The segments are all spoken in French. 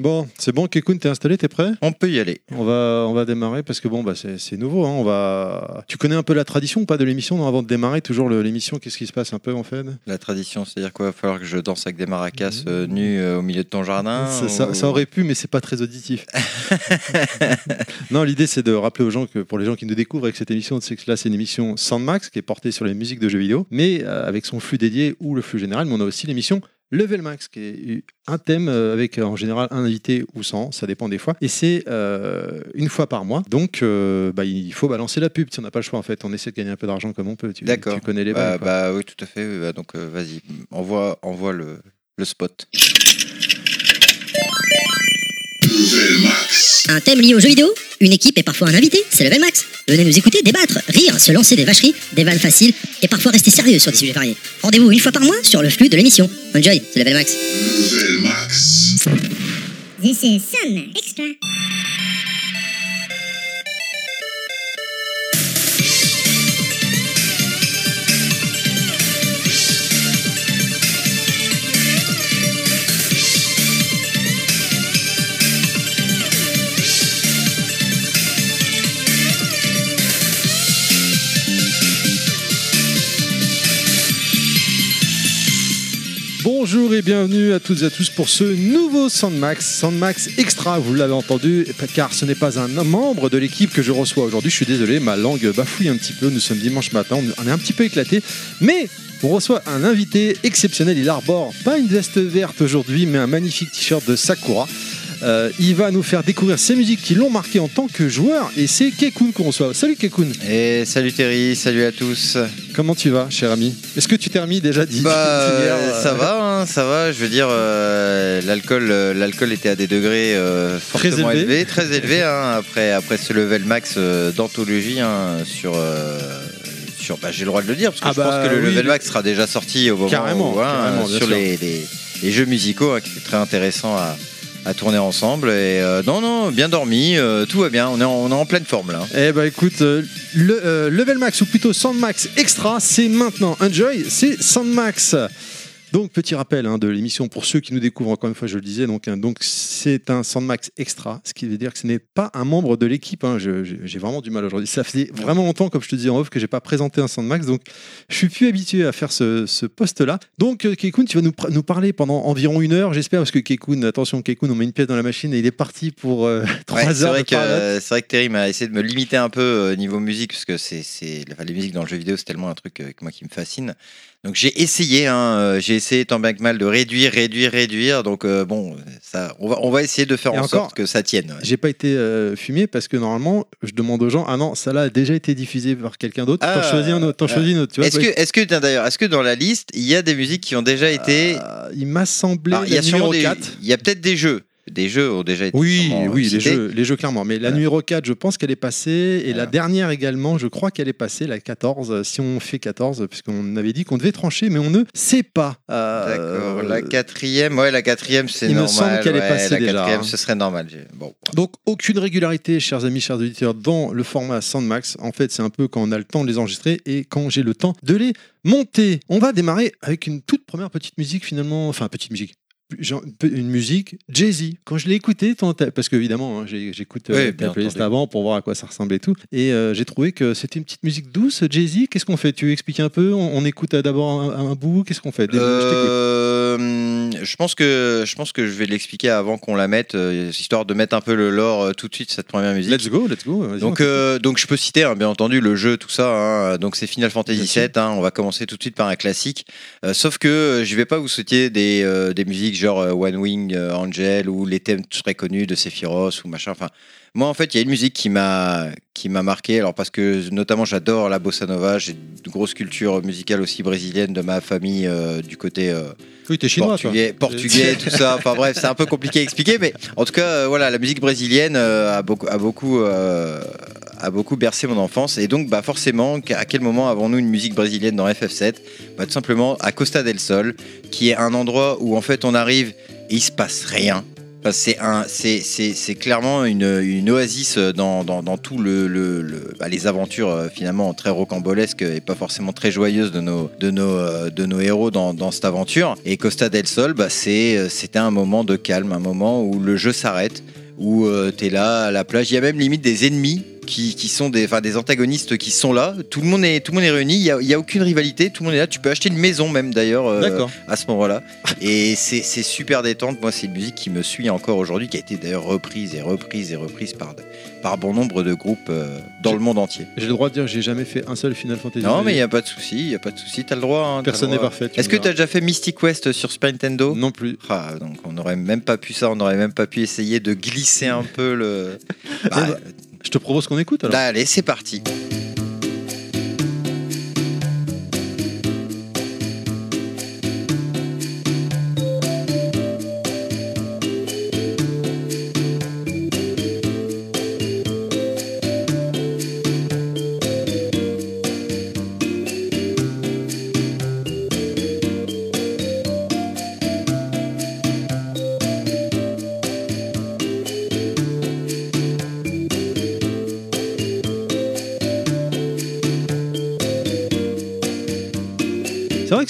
Bon, c'est bon, Kekun, t'es installé, t'es prêt? On peut y aller. On va, on va démarrer parce que bon, bah, c'est nouveau. hein, On va... Tu connais un peu la tradition ou pas de l'émission non, Avant de démarrer, toujours l'émission, qu'est-ce qui se passe un peu en fait? La tradition, c'est-à-dire quoi? Il va falloir que je danse avec des maracas euh, nus euh, au milieu de ton jardin ça, ça aurait pu, mais c'est pas très auditif. non, l'idée c'est de rappeler aux gens que pour les gens qui nous découvrent avec cette émission, c'est que là c'est une émission Sandmax qui est portée sur les musiques de jeux vidéo, mais euh, avec son flux dédié ou le flux général. Mais on a aussi l'émission Level Max qui est un thème euh, avec euh, en général un invité ou sans, ça dépend des fois. Et c'est euh, une fois par mois. Donc euh, bah, il faut balancer la pub si on n'a pas le choix en fait. On essaie de gagner un peu d'argent comme on peut. Tu, D'accord. tu connais les Bah, quoi. bah oui, tout à fait. bah, donc vas-y, envoie, envoie le, le spot. Un thème lié aux jeux vidéo Une équipe et parfois un invité C'est Level Max. Venez nous écouter, débattre, rire, se lancer des vacheries, des vannes faciles et parfois rester sérieux sur des sujets variés. Rendez-vous une fois par mois sur le flux de l'émission. Enjoy, c'est Level Max. This is Sun Extra. Bonjour et bienvenue à toutes et à tous pour ce nouveau Sandmax, Sandmax Extra, vous l'avez entendu, car ce n'est pas un membre de l'équipe que je reçois aujourd'hui, je suis désolé, ma langue bafouille un petit peu, nous sommes dimanche matin, on est un petit peu éclaté, mais on reçoit un invité exceptionnel, il arbore pas une veste verte aujourd'hui, mais un magnifique t-shirt de Sakura. Euh, il va nous faire découvrir ces musiques qui l'ont marqué en tant que joueur, et c'est Kekun qu'on reçoit. Salut Kekun, Et salut Terry, salut à tous. comment tu vas, cher ami? Est-ce que tu t'es remis déjà d'hi- Bah, euh, ça va, hein, ça va. Je veux dire, euh, l'alcool, l'alcool était à des degrés Très fortement élevé. élevés, très élevés. hein, après, après ce level max d'anthologie hein, sur. sur bah, j'ai le droit de le dire parce que Ah je bah pense que le oui, level le- max sera déjà sorti au moment Carrément, où, carrément, bien sur les, les- les jeux musicaux qui étaient très intéressant à, à tourner ensemble et euh, non non bien dormi euh, tout va bien on est en, on est en pleine forme là Eh bah écoute, euh, le Level Max ou plutôt Sandmax Extra, c'est maintenant. Enjoy, c'est Sandmax. Donc petit rappel hein, de l'émission pour ceux qui nous découvrent encore une fois, je le disais. Donc hein, donc c'est un Sandmax Extra, ce qui veut dire que ce n'est pas un membre de l'équipe. hein. J'ai vraiment du mal aujourd'hui. Ça faisait vraiment longtemps, comme je te disais en off, que j'ai pas présenté un Sandmax, donc je suis plus habitué à faire ce, ce poste-là. Donc euh, Kekun, tu vas nous, nous parler pendant environ une heure, j'espère, parce que Kekun, attention Kekun, on met une pièce dans la machine et il est parti pour euh, trois Ouais, c'est heures. vrai que euh, c'est vrai que Terry m'a essayé de me limiter un peu euh, niveau musique parce que c'est enfin, les musiques dans le jeu vidéo c'est tellement un truc euh, moi qui me fascine. Donc j'ai essayé hein, euh, j'ai essayé tant bien que mal de réduire réduire réduire donc euh, bon ça on va on va essayer de faire Et en encore, sorte que ça tienne. ouais. J'ai pas été euh, fumé parce que normalement, je demande aux gens Ah non, ça là a déjà été diffusé par quelqu'un d'autre. T'en Ah, choisis un autre. T'en ah. choisis un autre. Tu vois, Est-ce que est-ce que d'ailleurs est-ce que dans la liste il y a des musiques qui ont déjà été Euh, il m'a semblé Alors, il y a sûrement numéro des 4. il y les des jeux des jeux ont déjà été Oui, oui, les jeux, les jeux clairement. Mais la Voilà. numéro 4, je pense qu'elle est passée. Et la dernière également, je crois qu'elle est passée, la 14. euh, Si on fait 14, puisqu'on avait dit qu'on devait trancher, mais on ne sait pas. Euh, D'accord, la quatrième, ouais, la quatrième, c'est il me normal. semble qu'elle est passée la déjà, quatrième, hein. ce serait normal. Bon, Donc aucune régularité, chers amis, chers auditeurs, dans le format Sandmax. En fait, c'est un peu quand on a le temps de les enregistrer et quand j'ai le temps de les monter. On va démarrer avec une toute première petite musique finalement, enfin petite musique. Une musique Jay-Z. Quand je l'ai écouté, parce qu'évidemment, hein, j'écoute euh, bien playlist avant pour voir à quoi ça ressemble et tout. Et euh, j'ai trouvé que c'était une petite musique douce, Jay-Z. Qu'est-ce qu'on fait? Tu veux expliquer un peu? On, on écoute euh, d'abord un, un bout? Qu'est-ce qu'on fait? Déjà, je. Euh, je pense que je pense que je vais l'expliquer avant qu'on la mette, histoire de mettre un peu le lore tout de suite cette première musique. Let's go, let's go. Donc, on donc je peux citer hein, bien entendu le jeu, tout ça. hein. donc c'est Final Fantasy. VII. hein. on va commencer tout de suite par un classique. Sauf que je vais pas vous souhaiter des, des musiques genre euh, One Wing euh, Angel ou les thèmes très connus de Sephiroth ou machin. Enfin, moi en fait il y a une musique qui m'a qui m'a marqué. Alors parce que notamment j'adore la bossa nova. J'ai une grosse culture musicale aussi brésilienne de ma famille euh, du côté. euh, Oui, t'es chinois, toi. portugais, portugais, tout ça. Enfin bref, c'est un peu compliqué à expliquer, mais en tout cas, euh, voilà, la musique brésilienne a beaucoup, a beaucoup, a beaucoup bercé mon enfance. Et donc, bah forcément, à quel moment avons-nous une musique brésilienne dans FF7 bah, Tout simplement à Costa del Sol, qui est un endroit où en fait on arrive et il se passe rien. C'est clairement une, une oasis dans, dans, dans tout le, bah, les aventures euh, finalement très rocambolesques et pas forcément très joyeuses de nos, de nos, euh, de nos héros dans, dans cette aventure. Et Costa del Sol, bah, c'est, euh, c'était un moment de calme, un moment où le jeu s'arrête, où tu t'es là à la plage. Il y a même limite des ennemis. Qui, qui sont des, des antagonistes qui sont là, tout le monde est, tout le monde est réuni, il n'y a, il y a aucune rivalité, tout le monde est là, tu peux acheter une maison même d'ailleurs euh, D'accord. à ce moment-là. Et c'est c'est super détente. Moi, c'est une musique qui me suit encore aujourd'hui, qui a été d'ailleurs reprise et reprise et reprise par, par bon nombre de groupes euh, dans le monde entier. J'ai le droit de dire que j'ai jamais fait un seul Final Fantasy. Non, mais il n'y a pas de souci, il n'y a pas de souci, t'as le droit. hein, Personne n'est parfait. Est-ce que tu as déjà fait Mystic West sur Super Nintendo? Non plus. Ah, donc on n'aurait même pas pu ça, on n'aurait même pas pu essayer de glisser un peu le. Bah, bah, Je te propose qu'on écoute alors. là, allez, c'est parti.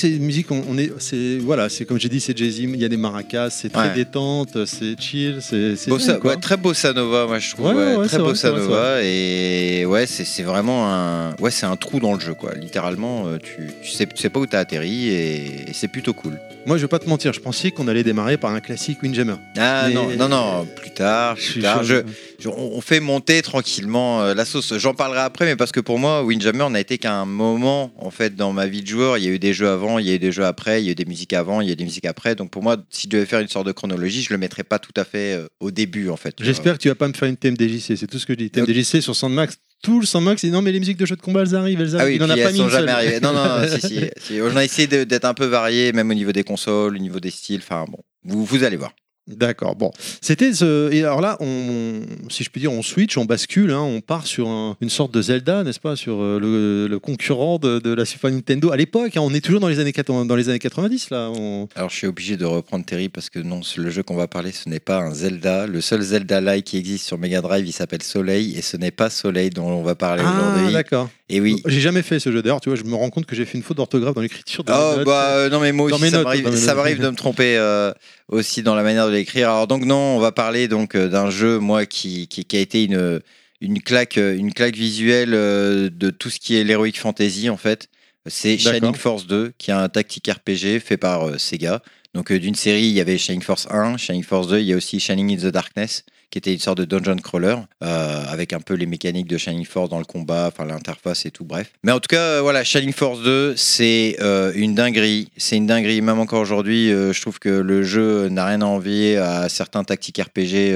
Que c'est une musique, on, on est, c'est voilà, c'est comme j'ai dit, c'est jazzy, il y a des maracas, c'est très Ouais. détente, c'est chill, c'est ouais, très bossa nova, moi je trouve. Ouais, très vrai, bossa vrai, nova et ouais, c'est c'est vraiment un, ouais, c'est un trou dans le jeu quoi. Littéralement, euh, tu, tu sais, tu sais pas où t'as atterri et, et c'est plutôt cool. Moi, je vais pas te mentir, je pensais qu'on allait démarrer par un classique Windjammer. Ah Mais- non, non, non, plus tard, plus tard. Je- je- on fait monter tranquillement euh, la sauce. J'en parlerai après, mais parce que pour moi, Windjammer n'a été qu'un moment en fait dans ma vie de joueur. Il y a eu des jeux avant, il y a eu des jeux après, il y a eu des musiques avant, il y a eu des musiques après. Donc pour moi, si je devais faire une sorte de chronologie, je le mettrais pas tout à fait euh, au début en fait. J'espère que tu vas pas me faire une thème DJC, c'est tout ce que je dis. Thème Ok. DJC sur Sandmax, tout le Sandmax, il dit non, mais les musiques de jeux de combat, elles arrivent, elles arrivent. Ah oui, il en a pas mis sont une seule. jamais arrivées. Non, non, non, si, si, si. On a essayé d'être un peu varié, même au niveau des consoles, au niveau des styles. Enfin bon, vous, vous allez voir. D'accord, bon. C'était ce... Et alors là, on, si je puis dire, on switch, on bascule, hein, on part sur un- une sorte de Zelda, n'est-ce pas, sur euh, le, le concurrent de, de la Super Nintendo à l'époque. hein. on est toujours dans les années, 80 dans les années 90, là. On- Alors je suis obligé de reprendre Terry parce que non, le jeu qu'on va parler, ce n'est pas un Zelda. Le seul Zelda-like qui existe sur Mega Drive, il s'appelle Soleil et ce n'est pas Soleil dont on va parler Ah, aujourd'hui. d'accord. Et oui. J'ai jamais fait ce jeu. D'ailleurs, tu vois, je me rends compte que j'ai fait une faute d'orthographe dans l'écriture. Oh bah euh, non mais moi aussi ça m'arrive de me tromper euh, aussi dans la manière de l'écrire. Alors donc non, on va parler donc euh, d'un jeu moi qui, qui, qui a été une une claque euh, une claque visuelle euh, de tout ce qui est l'heroic fantasy en fait. C'est. Shining Force 2 qui est un tactique RPG fait par euh, Sega. Donc euh, d'une série, il y avait Shining Force 1, Shining Force 2, il y a aussi Shining in the Darkness qui était une sorte de dungeon crawler euh, avec un peu les mécaniques de Shining Force dans le combat, enfin l'interface et tout, bref. Mais en tout cas, euh, voilà, Shining Force 2, c'est euh, une dinguerie. C'est une dinguerie, même encore aujourd'hui. je trouve que le jeu n'a rien à envier à certains tactiques RPG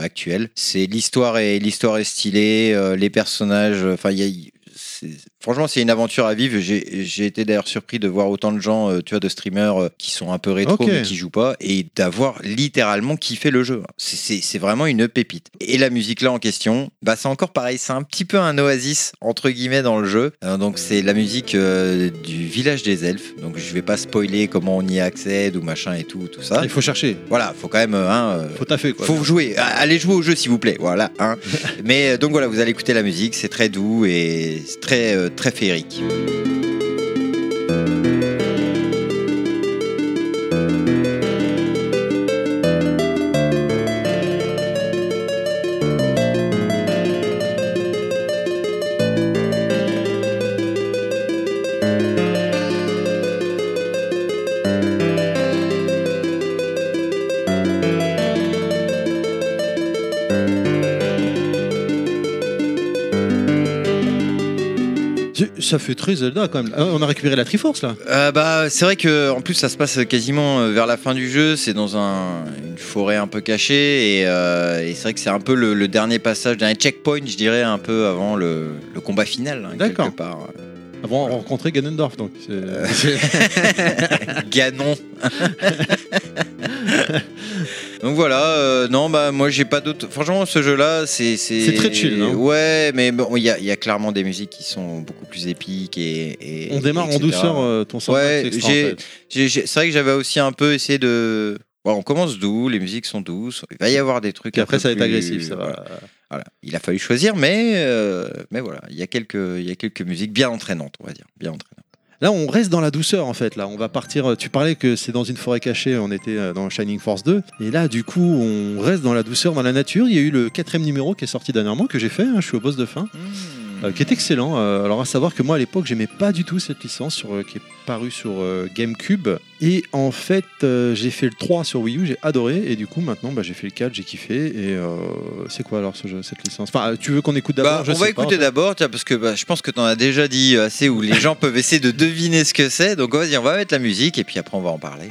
actuels. C'est l'histoire est l'histoire est stylée, les personnages, enfin il y a franchement, c'est une aventure à vivre. J'ai été d'ailleurs surpris de voir autant de gens, euh, tu vois, de streamers euh, qui sont un peu rétro Ok. mais qui jouent pas, et d'avoir littéralement kiffé le jeu. C'est- vraiment une pépite. Et la musique là en question, bah c'est encore pareil, c'est un petit peu un oasis entre guillemets dans le jeu. Euh, donc c'est la musique euh, du village des elfes. Donc je vais pas spoiler comment on y accède ou machin et tout, tout ça. Il faut chercher. Voilà, faut quand même, hein, euh, Faut taffer, quoi. faut jouer, allez jouer au jeu s'il vous plaît, voilà. Hein. Mais donc voilà, vous allez écouter la musique, c'est très doux et très euh, très féerique. Ça fait très Zelda quand même. Ah, on a récupéré la Triforce là. Euh, bah, c'est vrai que en plus ça se passe quasiment euh, vers la fin du jeu. C'est dans un, une forêt un peu cachée et, euh, et c'est vrai que c'est un peu le, le dernier passage, dernier checkpoint, je dirais, un peu avant le, le combat final. hein, D'accord. part. Avant de rencontrer Ganondorf donc. Euh. Ganon. Donc voilà, euh, non, bah moi j'ai pas d'autres. Franchement, ce jeu-là, c'est. C'est très chill, non Ouais, mais bon, il y, a, il y a clairement des musiques qui sont beaucoup plus épiques et. et- on démarre en douceur euh, ton Sandmax Ouais, fait. C'est vrai que j'avais aussi un peu essayé de. On commence doux, les musiques sont douces, il va y avoir des trucs. Un après, ça va être plus- agressif, ça va. voilà. Voilà. Il a fallu choisir, mais, euh, mais voilà, il y, a quelques, il y a quelques musiques bien entraînantes, on va dire. Bien entraînantes. Là, on reste dans la douceur en fait. Là, on va partir. Tu parlais que c'est dans une forêt cachée. On était euh, dans Shining Force 2. Et là, du coup, on reste dans la douceur, dans la nature. Il y a eu le quatrième numéro qui est sorti dernièrement que j'ai fait. hein, je suis au boss de fin, euh, qui est excellent. Euh, alors à savoir que moi, à l'époque, j'aimais pas du tout cette licence sur, euh, qui est parue sur GameCube. Et en fait, j'ai fait le 3 sur Wii U. J'ai adoré. Et du coup, maintenant, bah, j'ai fait le 4. J'ai kiffé. Et c'est quoi alors ce jeu, cette licence? Enfin, tu veux qu'on écoute d'abord? Bah, on va écouter d'abord, parce que bah, je pense que tu en as déjà dit assez où les gens peuvent essayer de deviner ce que c'est. Donc vas-y, on va mettre la musique et puis après on va en parler.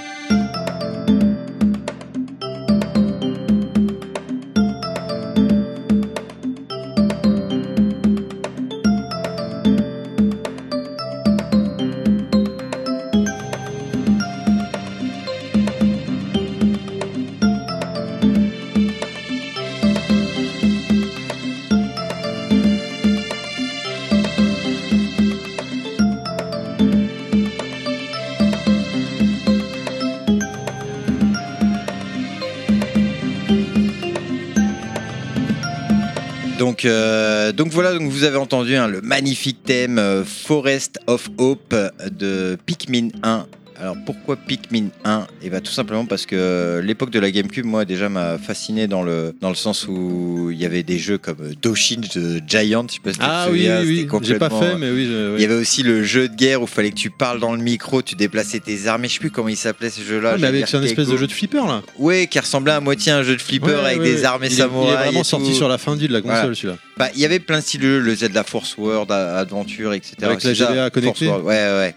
Donc voilà, donc vous avez entendu hein, le magnifique thème euh, Forest of Hope de Pikmin 1. Alors pourquoi Pikmin 1 Et bah tout simplement parce que euh, l'époque de la GameCube, moi déjà m'a fasciné dans le, dans le sens où il y avait des jeux comme euh, Doshin de Giant, je sais pas si tu Ah oui, souviens, oui, c'était oui. J'ai pas complètement, fait, mais oui. je- oui. Il y avait aussi le jeu de guerre où il fallait que tu parles dans le micro, tu déplaçais tes armes. Et je sais plus comment il s'appelait ce jeu-là. Mais avec un espèce de jeu de flipper là. Ouais, qui ressemblait à moitié à un jeu de flipper Ouais, avec ouais, des ouais. est- samouraïs. Il est vraiment sorti sur la fin de la console Voilà. celui-là. Bah, il y avait plein de styles de jeux, le Zelda Force World, Adventure, etc. Avec la GBA connectée. Ouais, ouais.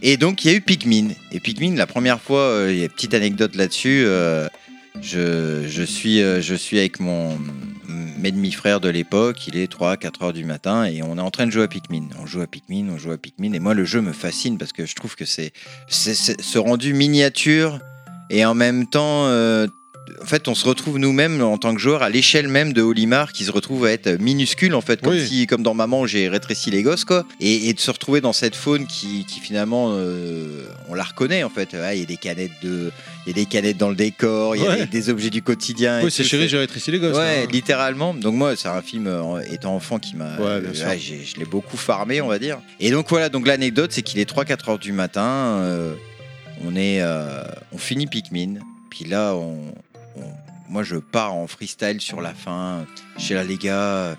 Et donc, il y a eu Pikmin. Et Pikmin, la première fois, euh, il y a une petite anecdote là-dessus. euh, je, je, suis, euh, je suis avec mon mes demi-frère de l'époque, il est 3-4 heures du matin et on est en train de jouer à Pikmin. On joue à Pikmin, on joue à Pikmin. Et moi, le jeu me fascine parce que je trouve que c'est ce rendu miniature et en même temps, en fait, on se retrouve nous-mêmes en tant que joueurs à l'échelle même de Olimar qui se retrouve à être minuscule en fait, comme Oui. si, comme dans Maman, j'ai rétréci les gosses quoi, et, et de se retrouver dans cette faune qui, qui finalement, euh, on la reconnaît en fait. Ah, Il y a des canettes de, il y a des canettes dans le décor, il y a des, des objets du quotidien. Oui, c'est chéri, j'ai rétréci les gosses. Ouais, hein. littéralement. Donc moi, c'est un film euh, étant enfant qui m'a, Ouais, je l'ai beaucoup farmé, on va dire. Et donc voilà, donc l'anecdote, c'est qu'il est 3-4 heures du matin. euh, on est, euh, on finit Pikmin. Puis là, on, moi, je pars en freestyle sur la fin. Chez là, les gars. euh,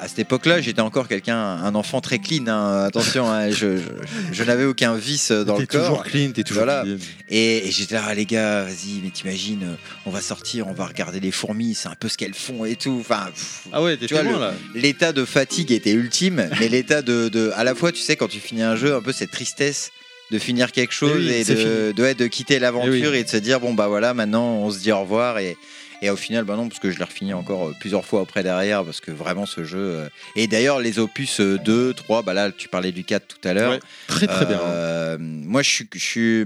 À cette époque-là, j'étais encore quelqu'un, un enfant très clean. hein, attention, hein, je, je- je n'avais aucun vice dans T'es le corps. toujours clean, t'es toujours Voilà. clean. Et, et j'étais là, ah, les gars, vas-y, mais t'imagines, on va sortir, on va regarder les fourmis, c'est un peu ce qu'elles font et tout. Enfin, pff, Ah ouais, t'es Tu vois, loin le- là. l'état de fatigue était ultime, mais l'état de, de- à la fois, tu sais, quand tu finis un jeu, un peu cette tristesse de finir quelque chose Eh oui, et de, de, ouais, de quitter l'aventure Eh oui. et de se dire, bon, bah voilà, maintenant, on se dit au revoir et. Et au final, bah non, parce que je l'ai refini encore euh, plusieurs fois après derrière, parce que vraiment ce jeu. euh, Et d'ailleurs, les opus euh, 2, 3, bah là, tu parlais du 4 tout à l'heure. Ouais, très très bien. Euh, moi, je suis, je, suis,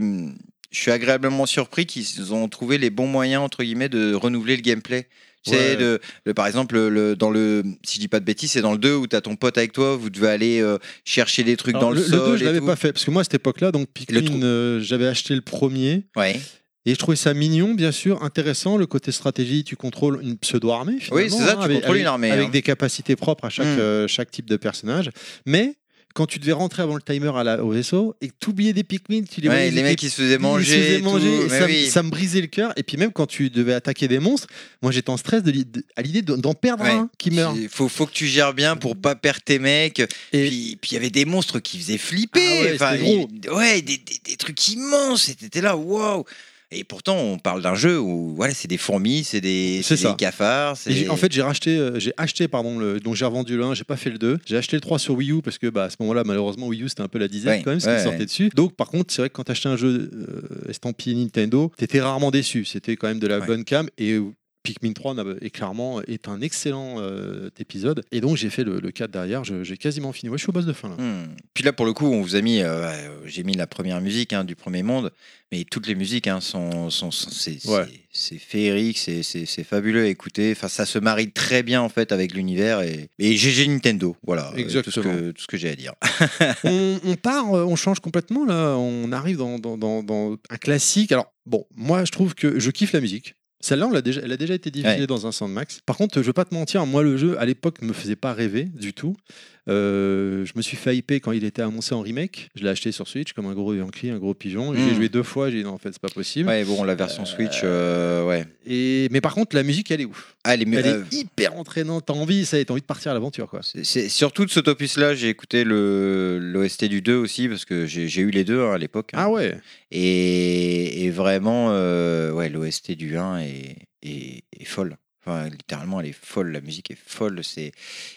je suis agréablement surpris qu'ils ont trouvé les bons moyens, entre guillemets, de renouveler le gameplay. Sais, Ouais. le, le- par exemple, le, dans le, si je dis pas de bêtises, c'est dans le 2 où tu as ton pote avec toi, vous devez aller euh, chercher des trucs Alors, dans le, le, sol. 2, je l'avais pas fait parce que moi à cette époque-là, donc Le Pikmin, euh, j'avais acheté le premier Ouais. et je trouvais ça mignon, bien sûr, intéressant. Le côté stratégie, tu contrôles une pseudo-armée. Oui, c'est ça, hein, tu avec, contrôles une armée, avec hein. des capacités propres à chaque, Mm. euh, chaque type de personnage. Mais quand tu devais rentrer avant le timer à la- au vaisseau et que tu oubliais des Pikmin, tu les Ouais, voyais, les mecs qui se faisaient ils se manger. tout, manger, ça, oui. ça me brisait le cœur. Et puis même quand tu devais attaquer des monstres, moi j'étais en stress de l'i- de- à l'idée de- d'en perdre Ouais. un qui meurt. Il faut, faut que tu gères bien pour pas perdre tes mecs. Et- Puis il y avait des monstres qui faisaient flipper. Ah ouais, Enfin, gros. ouais, des, des- des trucs immenses. Et t'étais là, waouh. Et pourtant, on parle d'un jeu où voilà, c'est des fourmis, c'est des, C'est des cafards. C'est- en fait, j'ai racheté, euh, j'ai acheté, pardon, le, donc j'ai revendu le 1, j'ai pas fait le 2. J'ai acheté le 3 sur Wii U parce que bah, à ce moment-là, malheureusement, Wii U c'était un peu la dizaine Ouais, quand même, ce qui sortait ouais. dessus. Donc, par contre, c'est vrai que quand t'achetais un jeu euh, estampillé Nintendo, t'étais rarement déçu. C'était quand même de la bonne cam et Pikmin 3 n'a- est clairement est un excellent euh, épisode. Et donc j'ai fait le, le 4 derrière, j'ai quasiment fini. Ouais, je suis au boss de fin là. Hmm. Puis là, pour le coup, on vous a mis, euh, euh, j'ai mis la première musique hein, du premier monde, mais toutes les musiques hein, sont, sont, sont- c'est, Ouais. féerique, c'est, fabuleux à écouter. Enfin, ça se marie très bien en fait avec l'univers et, et GG Nintendo. Voilà, euh, tout ce Exactement. que, tout ce que j'ai à dire. on, on part, on change complètement là. On arrive dans, dans- dans- dans un classique. Alors bon, moi je trouve que je kiffe la musique. Celle-là, on l'a déjà, elle a déjà été diffusée Ouais. dans un Soundmax. Par contre, je vais pas te mentir, moi le jeu à l'époque me faisait pas rêver du tout. Euh, je me suis fait hyper quand il était annoncé en remake. Je l'ai acheté sur Switch comme un gros Yankee, un gros pigeon. J'ai Mm. joué deux fois. J'ai dit non, en fait, c'est pas possible. Ouais, bon, la version Switch, euh, ouais. Et mais par contre, la musique, elle est ouf. Ah, Elle euh, est hyper entraînante. T'as envie, ça, t'as envie de partir à l'aventure, quoi. c'est, surtout de cet opus-là, j'ai écouté le, l'OST du 2 aussi, parce que j'ai, eu les deux hein, à l'époque. hein. Ah ouais. Et, et vraiment, euh, ouais, l'OST du 1 est, est, est folle. Enfin, littéralement, elle est folle. La musique est folle. C'est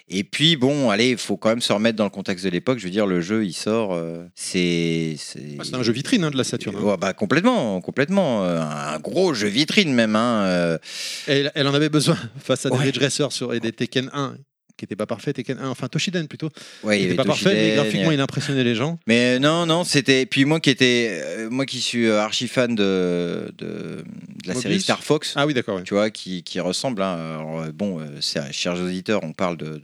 et puis bon, allez, il faut quand même se remettre dans le contexte de l'époque. Je veux dire, le jeu, il sort. euh, c'est c'est Bah, c'est un jeu vitrine hein, de la Saturn. hein. Ouais, bah complètement, complètement. euh, Un gros jeu vitrine même. Hein, euh. Elle, elle en avait besoin face à des Ouais. Ridge Racer sur, et des Tekken 1 qui n'étaient pas. Tekken 1, enfin Toshiden plutôt. Ouais, Il n'était pas parfait, mais Toshiden, graphiquement, il y a- il impressionnait les gens. Mais non, non, c'était. Puis moi qui étais, euh, moi qui suis euh, archi fan de, de, de la Mobius série Star Fox. Ah oui, d'accord. ouais. tu vois, qui, qui ressemble. hein. Alors, euh, bon, euh, chers auditeurs, on parle de,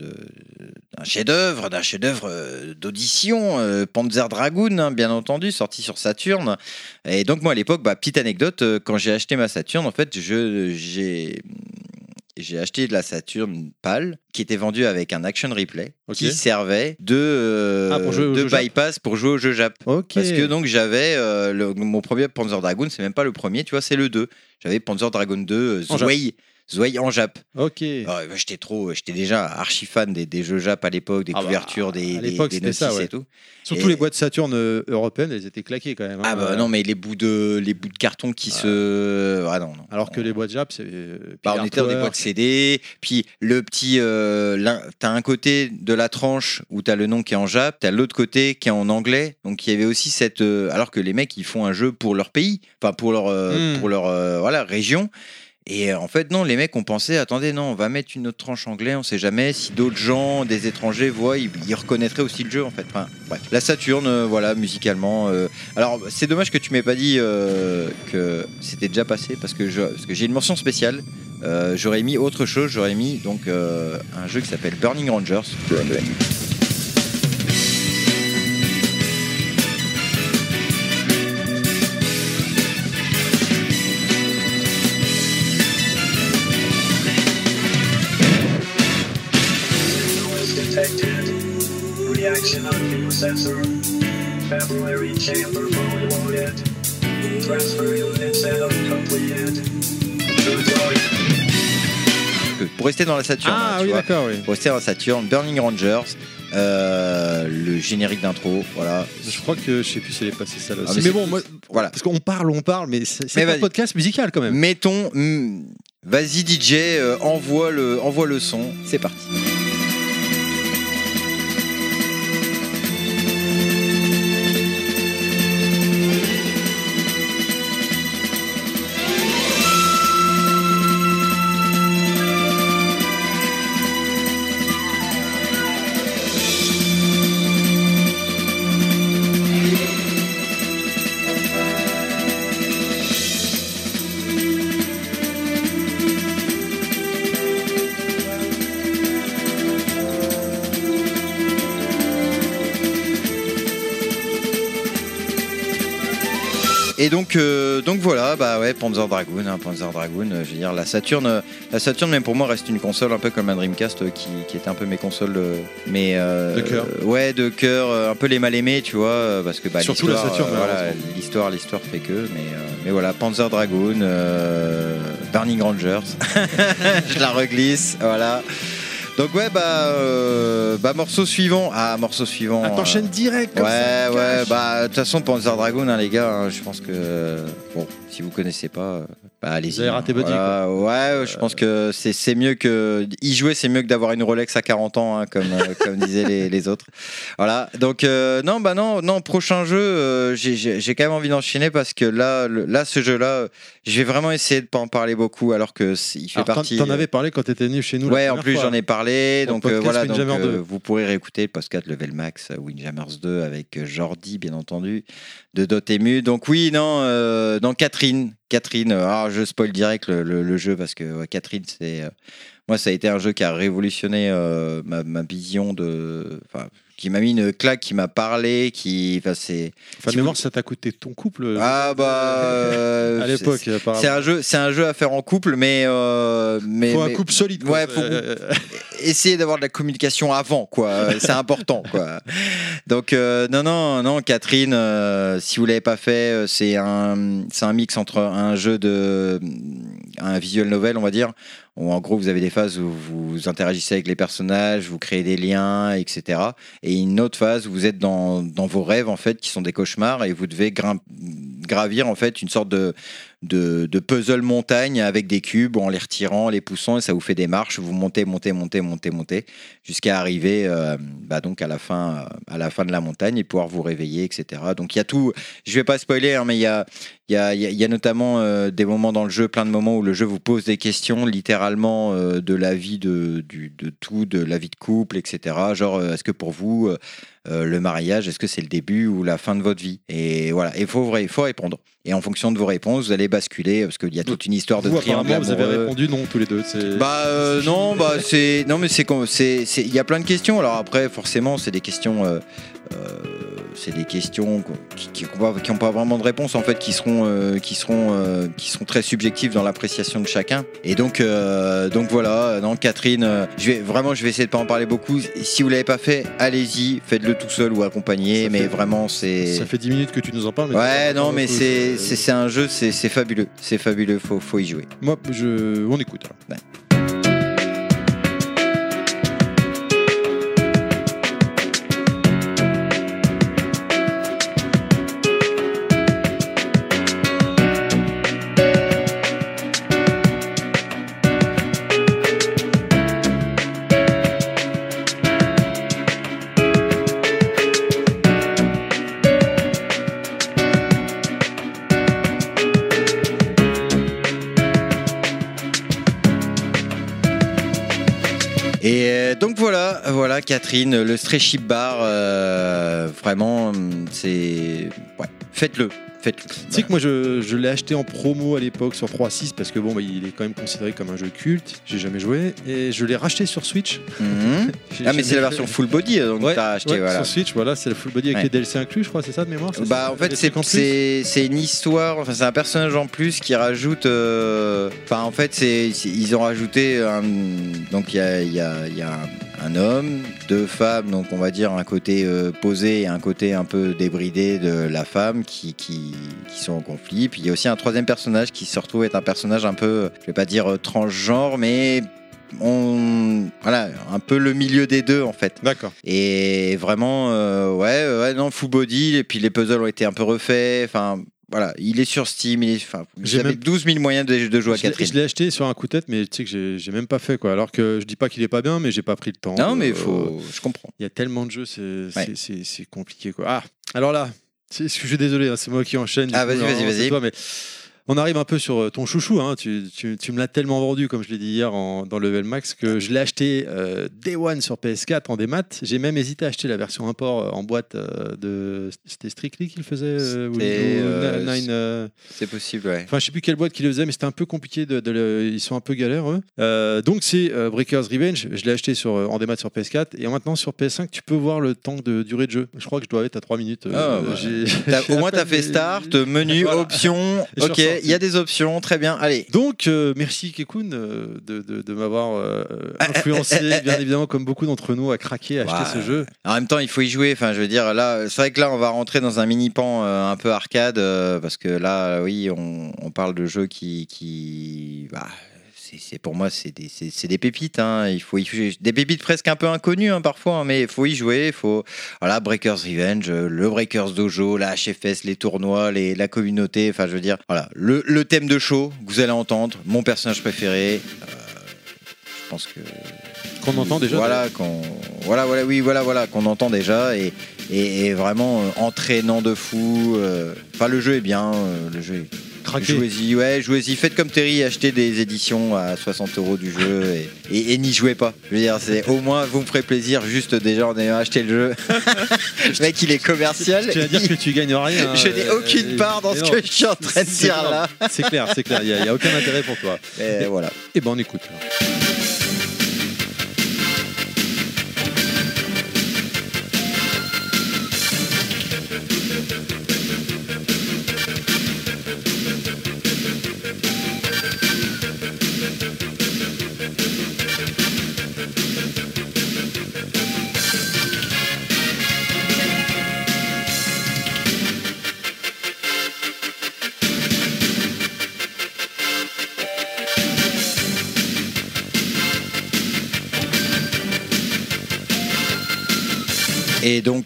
d'un chef-d'œuvre, d'un chef-d'œuvre euh, d'audition, euh, Panzer Dragoon, hein, bien entendu, sorti sur Saturn. Et donc moi à l'époque, bah, petite anecdote, euh, quand j'ai acheté ma Saturn, en fait, je j'ai j'ai acheté de la Saturn PAL qui était vendue avec un action replay qui servait de, euh, Ah, pour jouer au de Jap. bypass pour jouer au jeu Jap. Parce que donc j'avais euh, mon premier Panzer Dragoon, c'est même pas le premier, tu vois, c'est le 2. J'avais Panzer Dragoon 2, euh, En Jap. Zwei, Zwei en Jap. Ok. Ah, moi, j'étais trop, j'étais déjà archi fan des, des jeux Jap à l'époque, des Ah bah, couvertures, des, à des, l'époque, des c'était notices ça, ouais. et tout. Surtout Et- les boîtes Saturn euh, européennes, elles étaient claquées quand même. hein. Ah bah non, mais les bouts de, les bouts de carton qui Ah. se, ah non, non. Alors que les boîtes Jap, c'est. euh, Bah, on était dans des boîtes CD, puis le petit, euh, t'as un côté de la tranche où t'as le nom qui est en jap, t'as l'autre côté qui est en anglais, donc il y avait aussi cette, alors que les mecs ils font un jeu pour leur pays, enfin pour leur, Hmm. pour leur, euh, voilà, région. Et euh, en fait, non, les mecs ont pensé, attendez, non, on va mettre une autre tranche anglais, on sait jamais, si d'autres gens, des étrangers voient, ils, reconnaîtraient aussi le jeu, en fait. La Saturne, euh, voilà, musicalement. euh, alors, c'est dommage que tu m'aies pas dit que c'était déjà passé, parce que j'ai une mention spéciale. J'aurais mis autre chose, j'aurais mis donc un jeu qui s'appelle Burning Rangers. Chamber fully loaded. Transfer unit setup completed. Should log. Que- Pour rester dans la Saturne, hein, Ah tu oui, vois. d'accord, oui. Pour rester dans la Saturne, Burning Rangers, euh, le générique d'intro, voilà. Je crois que je sais plus si elle est passée ça là Ah, aussi. mais bon, moi, Voilà. parce qu'on parle, on parle, mais c'est un podcast musical quand même. Mettons, hmm, vas-y DJ, euh, envoie le, envoie le son, c'est parti. Donc, euh, donc voilà, bah ouais, Panzer Dragoon, hein, Panzer Dragoon, euh, je veux dire, la Saturn, euh, la Saturn même pour moi reste une console un peu comme un Dreamcast euh, qui, qui était un peu mes consoles, mais De cœur. ouais, de cœur, un peu les mal aimés, tu vois, parce que bah, Surtout la Saturn, voilà, l'histoire, l'histoire fait que, mais, mais voilà, Panzer Dragoon, Burning Rangers, je la reglisse, voilà. Donc ouais, bah, euh, bah morceau suivant, ah morceau suivant. Ah, euh, T'enchaînes direct comme ouais, ça. ouais, bah de toute façon Panzer Dragoon, hein, les gars, hein, je pense que bon, si vous connaissez pas, euh, bah, allez-y. Vous avez raté Buddy, Voilà, Ouais, je pense que c'est mieux que y jouer, c'est mieux que d'avoir une Rolex à 40 ans, hein, comme euh, comme disaient les, les autres. Voilà. Donc euh, non, bah non, non. Prochain jeu, euh, j'ai- quand même envie d'enchaîner parce que là, le- là, ce jeu-là, euh, je vais vraiment essayer de pas en parler beaucoup, alors que il fait Alors, partie. T'en avais parlé quand t'étais venu chez nous. Ouais, en plus j'en ai parlé, le donc euh, podcast voilà, donc, Windjammer euh, 2. vous pourrez réécouter le podcast Level Max, euh, Windjammers 2 avec euh, Jordi bien entendu, de Dotemu. Donc oui, non, euh, non Catherine, euh, ah, je spoil direct le, jeu parce que Catherine c'est, euh, moi ça a été un jeu qui a révolutionné euh, ma, vision de, qui m'a mis une claque, qui m'a parlé, qui, enfin c'est, Enfin, si de mémoire, vous- ça t'a coûté ton couple. ah bah, euh, à l'époque, c'est- un jeu, c'est un jeu à faire en couple, mais euh, mais, Faut un couple solide. quoi. Ouais, faut- Euh, essayer d'avoir de la communication avant, quoi. Euh, C'est important, quoi. Donc euh, non, non, non, Catherine, euh, si vous l'avez pas fait, euh, c'est un, c'est un mix entre un jeu de, un visual novel, on va dire, où en gros vous avez des phases où vous interagissez avec les personnages, vous créez des liens, etc. Et une autre phase où vous êtes dans, vos rêves en fait, qui sont des cauchemars, et vous devez gravir en fait une sorte de de, puzzle montagne avec des cubes en les retirant, les poussant et ça vous fait des marches. Vous montez, montez, montez, montez, montez jusqu'à arriver euh, bah donc à la fin, à la fin de la montagne et pouvoir vous réveiller, etc. Donc il y a tout. Je vais pas spoiler, hein, mais il y a, y a, y a- notamment euh, des moments dans le jeu, plein de moments où le jeu vous pose des questions, littéralement euh, de la vie de, du, de tout, de la vie de couple, etc. Genre, est-ce que pour vous euh, le mariage, est-ce que c'est le début ou la fin de votre vie? Et voilà, il faut, il faut répondre. Et en fonction de vos réponses, vous allez basculer parce qu'il y a toute une histoire de vous, triangle vous avez répondu non tous les deux. Bah euh, non, bah c'est non mais c'est il y a plein de questions. Alors après forcément c'est des questions euh, c'est des questions qui qui ont pas, qui ont pas vraiment de réponse en fait qui seront euh, qui seront euh, qui seront très subjectives dans l'appréciation de chacun. Et donc euh, donc voilà, non Catherine, euh, je vais vraiment je vais essayer de pas en parler beaucoup. Si vous l'avez pas fait, allez-y, faites-le tout seul ou accompagné, Ça mais fait- vraiment c'est Ça fait 10 minutes que tu nous en parles. mais Ouais, non, mais c'est euh, c'est un jeu, c'est c'est fabuleux, c'est fabuleux, faut faut y jouer. Moi, je... on écoute. alors. Ouais. Voilà, Catherine, le Stretchy Bar, euh, vraiment, c'est ouais, faites-le, faites-le. Tu sais que moi je, je l'ai acheté en promo à l'époque sur 3.6 parce que bon bah, il est quand même considéré comme un jeu culte, j'ai jamais joué et je l'ai racheté sur Switch. Mhm. Ah mais c'est la version full body euh, donc Ouais, t'as acheté ouais, voilà. sur Switch, voilà, c'est le full body avec Ouais. les DLC inclus, je crois, c'est ça de mémoire c'est Bah ça en fait c'est une histoire, enfin c'est un personnage en plus qui rajoute, euh, enfin en fait c'est ils ont rajouté un, donc il y a y a un, un homme, deux femmes, donc on va dire un côté euh, posé et un côté un peu débridé de la femme qui qui, qui sont en conflit. Puis il y a aussi un troisième personnage qui se retrouve être un personnage un peu, je vais pas dire euh, transgenre, mais on voilà un peu le milieu des deux en fait. D'accord. Et vraiment, euh, ouais, ouais, non, full body. Et puis les puzzles ont été un peu refaits. Enfin, voilà, il est sur Steam. Il est, enfin, avez même- 12 000 moyens de, de jouer à Je l'ai- Catherine. Je l'ai acheté sur un coup de tête, mais tu sais que j'ai- même pas fait quoi. Alors que je dis pas qu'il est pas bien, mais j'ai pas pris le temps. Non, mais Euh, faut, je comprends. Il y a tellement de jeux, c'est Ouais. compliqué quoi. Ah, alors là, c'est- je suis désolé, hein, c'est moi qui enchaîne. Ah, vas-y, vas-y, vas-y. On arrive un peu sur euh, ton chouchou. hein. Tu, tu- tu me l'as tellement vendu, comme je l'ai dit hier en- dans Level Max, que je l'ai acheté euh, Day One sur PS4 en démat. J'ai même hésité à acheter la version import euh, en boîte euh, de. C'était Strictly qui le faisait ou- euh, Nine, C'est possible, ouais. Enfin, je sais plus quelle boîte qui le faisait, mais c'était un peu compliqué. De, de le- Ils sont un peu galères, eux. Donc, c'est Breakers Revenge. Je l'ai acheté sur, en démat sur PS4. Et maintenant, sur PS5, tu peux voir le temps de durée de jeu. Je crois que je dois être à 3 minutes. Ah, bah. au moins, t'as peine- fait start, menu, Voilà. suis Ok. Il y a des options. Très bien. Allez. Donc, euh, merci Kekun euh, de, de, de m'avoir euh, influencé, bien évidemment, comme beaucoup d'entre nous, à craquer, à acheter ce jeu. En même temps, il faut y jouer. Enfin, je veux dire, là, c'est vrai que là, on va rentrer dans un mini pan un peu arcade parce que là, oui, on, on parle de jeux qui, qui, bah, c'est pour moi, c'est des, pépites. hein. Il faut y jouer. Des pépites presque un peu inconnues hein, parfois, hein, mais il faut y jouer. Faut voilà, Breakers Revenge, euh, le Breakers Dojo, la HFS, les tournois, les, la communauté. Enfin, je veux dire, voilà, le, le thème de show que vous allez entendre, mon personnage préféré. euh, je pense que Qu'on entend déjà. voilà, qu'on, voilà, voilà, oui, voilà, voilà, qu'on entend déjà et, et, et vraiment euh, entraînant de fou. euh. Enfin, le jeu est bien, euh, le jeu. Est... Jouez-y, ouais, jouez-y. Faites comme Terry, achetez des éditions à 60 euros du jeu et, et- et n'y jouez pas. Je veux dire, c'est au moins vous me ferez plaisir juste déjà en ayant acheté le jeu. le mec, il est commercial. Tu vas dire que tu gagnes rien. Je n'ai euh, aucune euh, part dans ce que je suis en train de dire clair. là. C'est clair, c'est clair. Il n'y a, aucun intérêt pour toi. Et voilà. Et ben on écoute.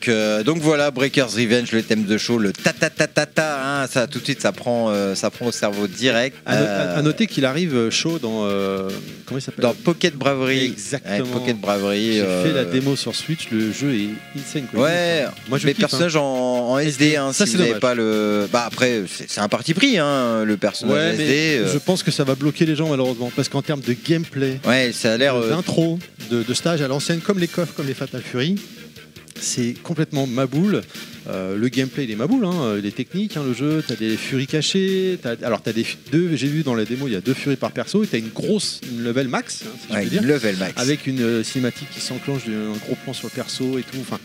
Donc, euh, donc voilà, Breakers Revenge, le thème de show, le ta ta ta ta ta, hein, ça tout de suite ça prend, euh, ça prend au cerveau direct. À, no- Euh, à noter qu'il arrive chaud dans. euh, comment il s'appelle? Dans Pocket Bravery. Exactement. Ouais, Pocket Bravery. J'ai fait la démo sur Switch, le jeu est insane. quoi. Ouais, moi je les kiffe, hein. personnages en, en SD, hein, Ça, si c'est pas le. Bah après, c'est un parti pris, hein, le personnage Ouais, SD. mais je pense que ça va bloquer les gens malheureusement parce qu'en termes de gameplay, Ouais, ça a l'air. d'intro, de, de stage à l'ancienne, comme les coffres, comme les Fatal Fury, c'est complètement maboule. Euh, le gameplay il est maboule, hein, il est technique hein, le jeu, t'as des furies cachées, alors t'as des deux, j'ai vu dans la démo il y a deux furies par perso et t'as une grosse une level max, hein, si je peux dire, level max. avec une euh, cinématique qui s'enclenche, un gros plan sur le perso et tout. Enfin,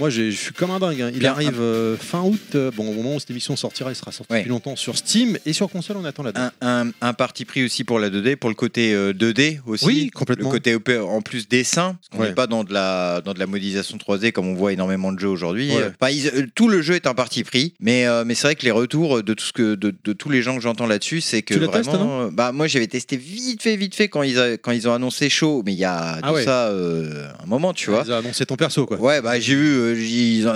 moi je suis comme un dingue. hein. Il Bien, arrive euh, fin août. euh, bon, au moment où cette émission sortira, il sera sorti Ouais. depuis longtemps sur Steam et sur console. On attend la date. un, un, un parti pris aussi pour la 2D, pour le côté euh, 2D aussi. Oui, complètement. Le côté en plus dessin, parce qu'on Ouais. n'est pas dans de, la, dans de la modélisation 3D comme on voit énormément de jeux aujourd'hui. Ouais. Euh, enfin, ils- euh, tout le jeu est un parti pris, mais, euh, mais c'est vrai que les retours de, tout ce que, de, de tous les gens que j'entends là-dessus, c'est que Tu vraiment. euh, bah, moi j'avais testé vite fait, vite fait quand ils, a- quand ils ont annoncé chaud, mais il y a Ah tout ça euh, un moment, tu vois. Ils ont annoncé ton perso quoi. Ouais, bah j'ai vu,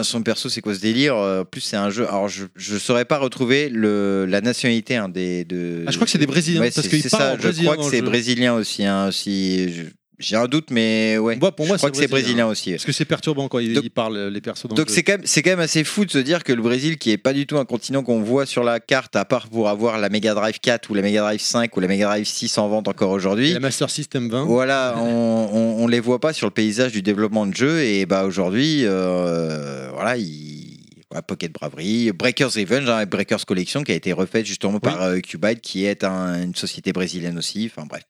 son perso, c'est quoi ce délire Euh, En plus, c'est un jeu. Alors, je, je saurais pas retrouver le, la nationalité hein, des. De... Ah, je crois que c'est des Brésiliens, Ouais, parce c'est- c'est ça. Je crois que c'est jeu. brésilien aussi. hein, si je- j'ai un doute, mais ouais. Moi, pour moi, je crois que c'est brésilien. aussi. Parce que c'est perturbant quand ils, Donc- ils parlent les persos dans Donc c'est quand même c'est quand même assez fou de se dire que le Brésil qui est pas du tout un continent qu'on voit sur la carte à part pour avoir la Mega Drive 4 ou la Mega Drive 5 ou la Mega Drive 6 en vente encore aujourd'hui. la Master System 20. Voilà, on, on, on les voit pas sur le paysage du développement de jeu et bah aujourd'hui, euh, voilà, il, voilà, Pocket Bravery, Breakers Revenge, hein, Breakers Collection qui a été refaite justement par euh, Cubite qui est un- une société brésilienne aussi. Enfin bref.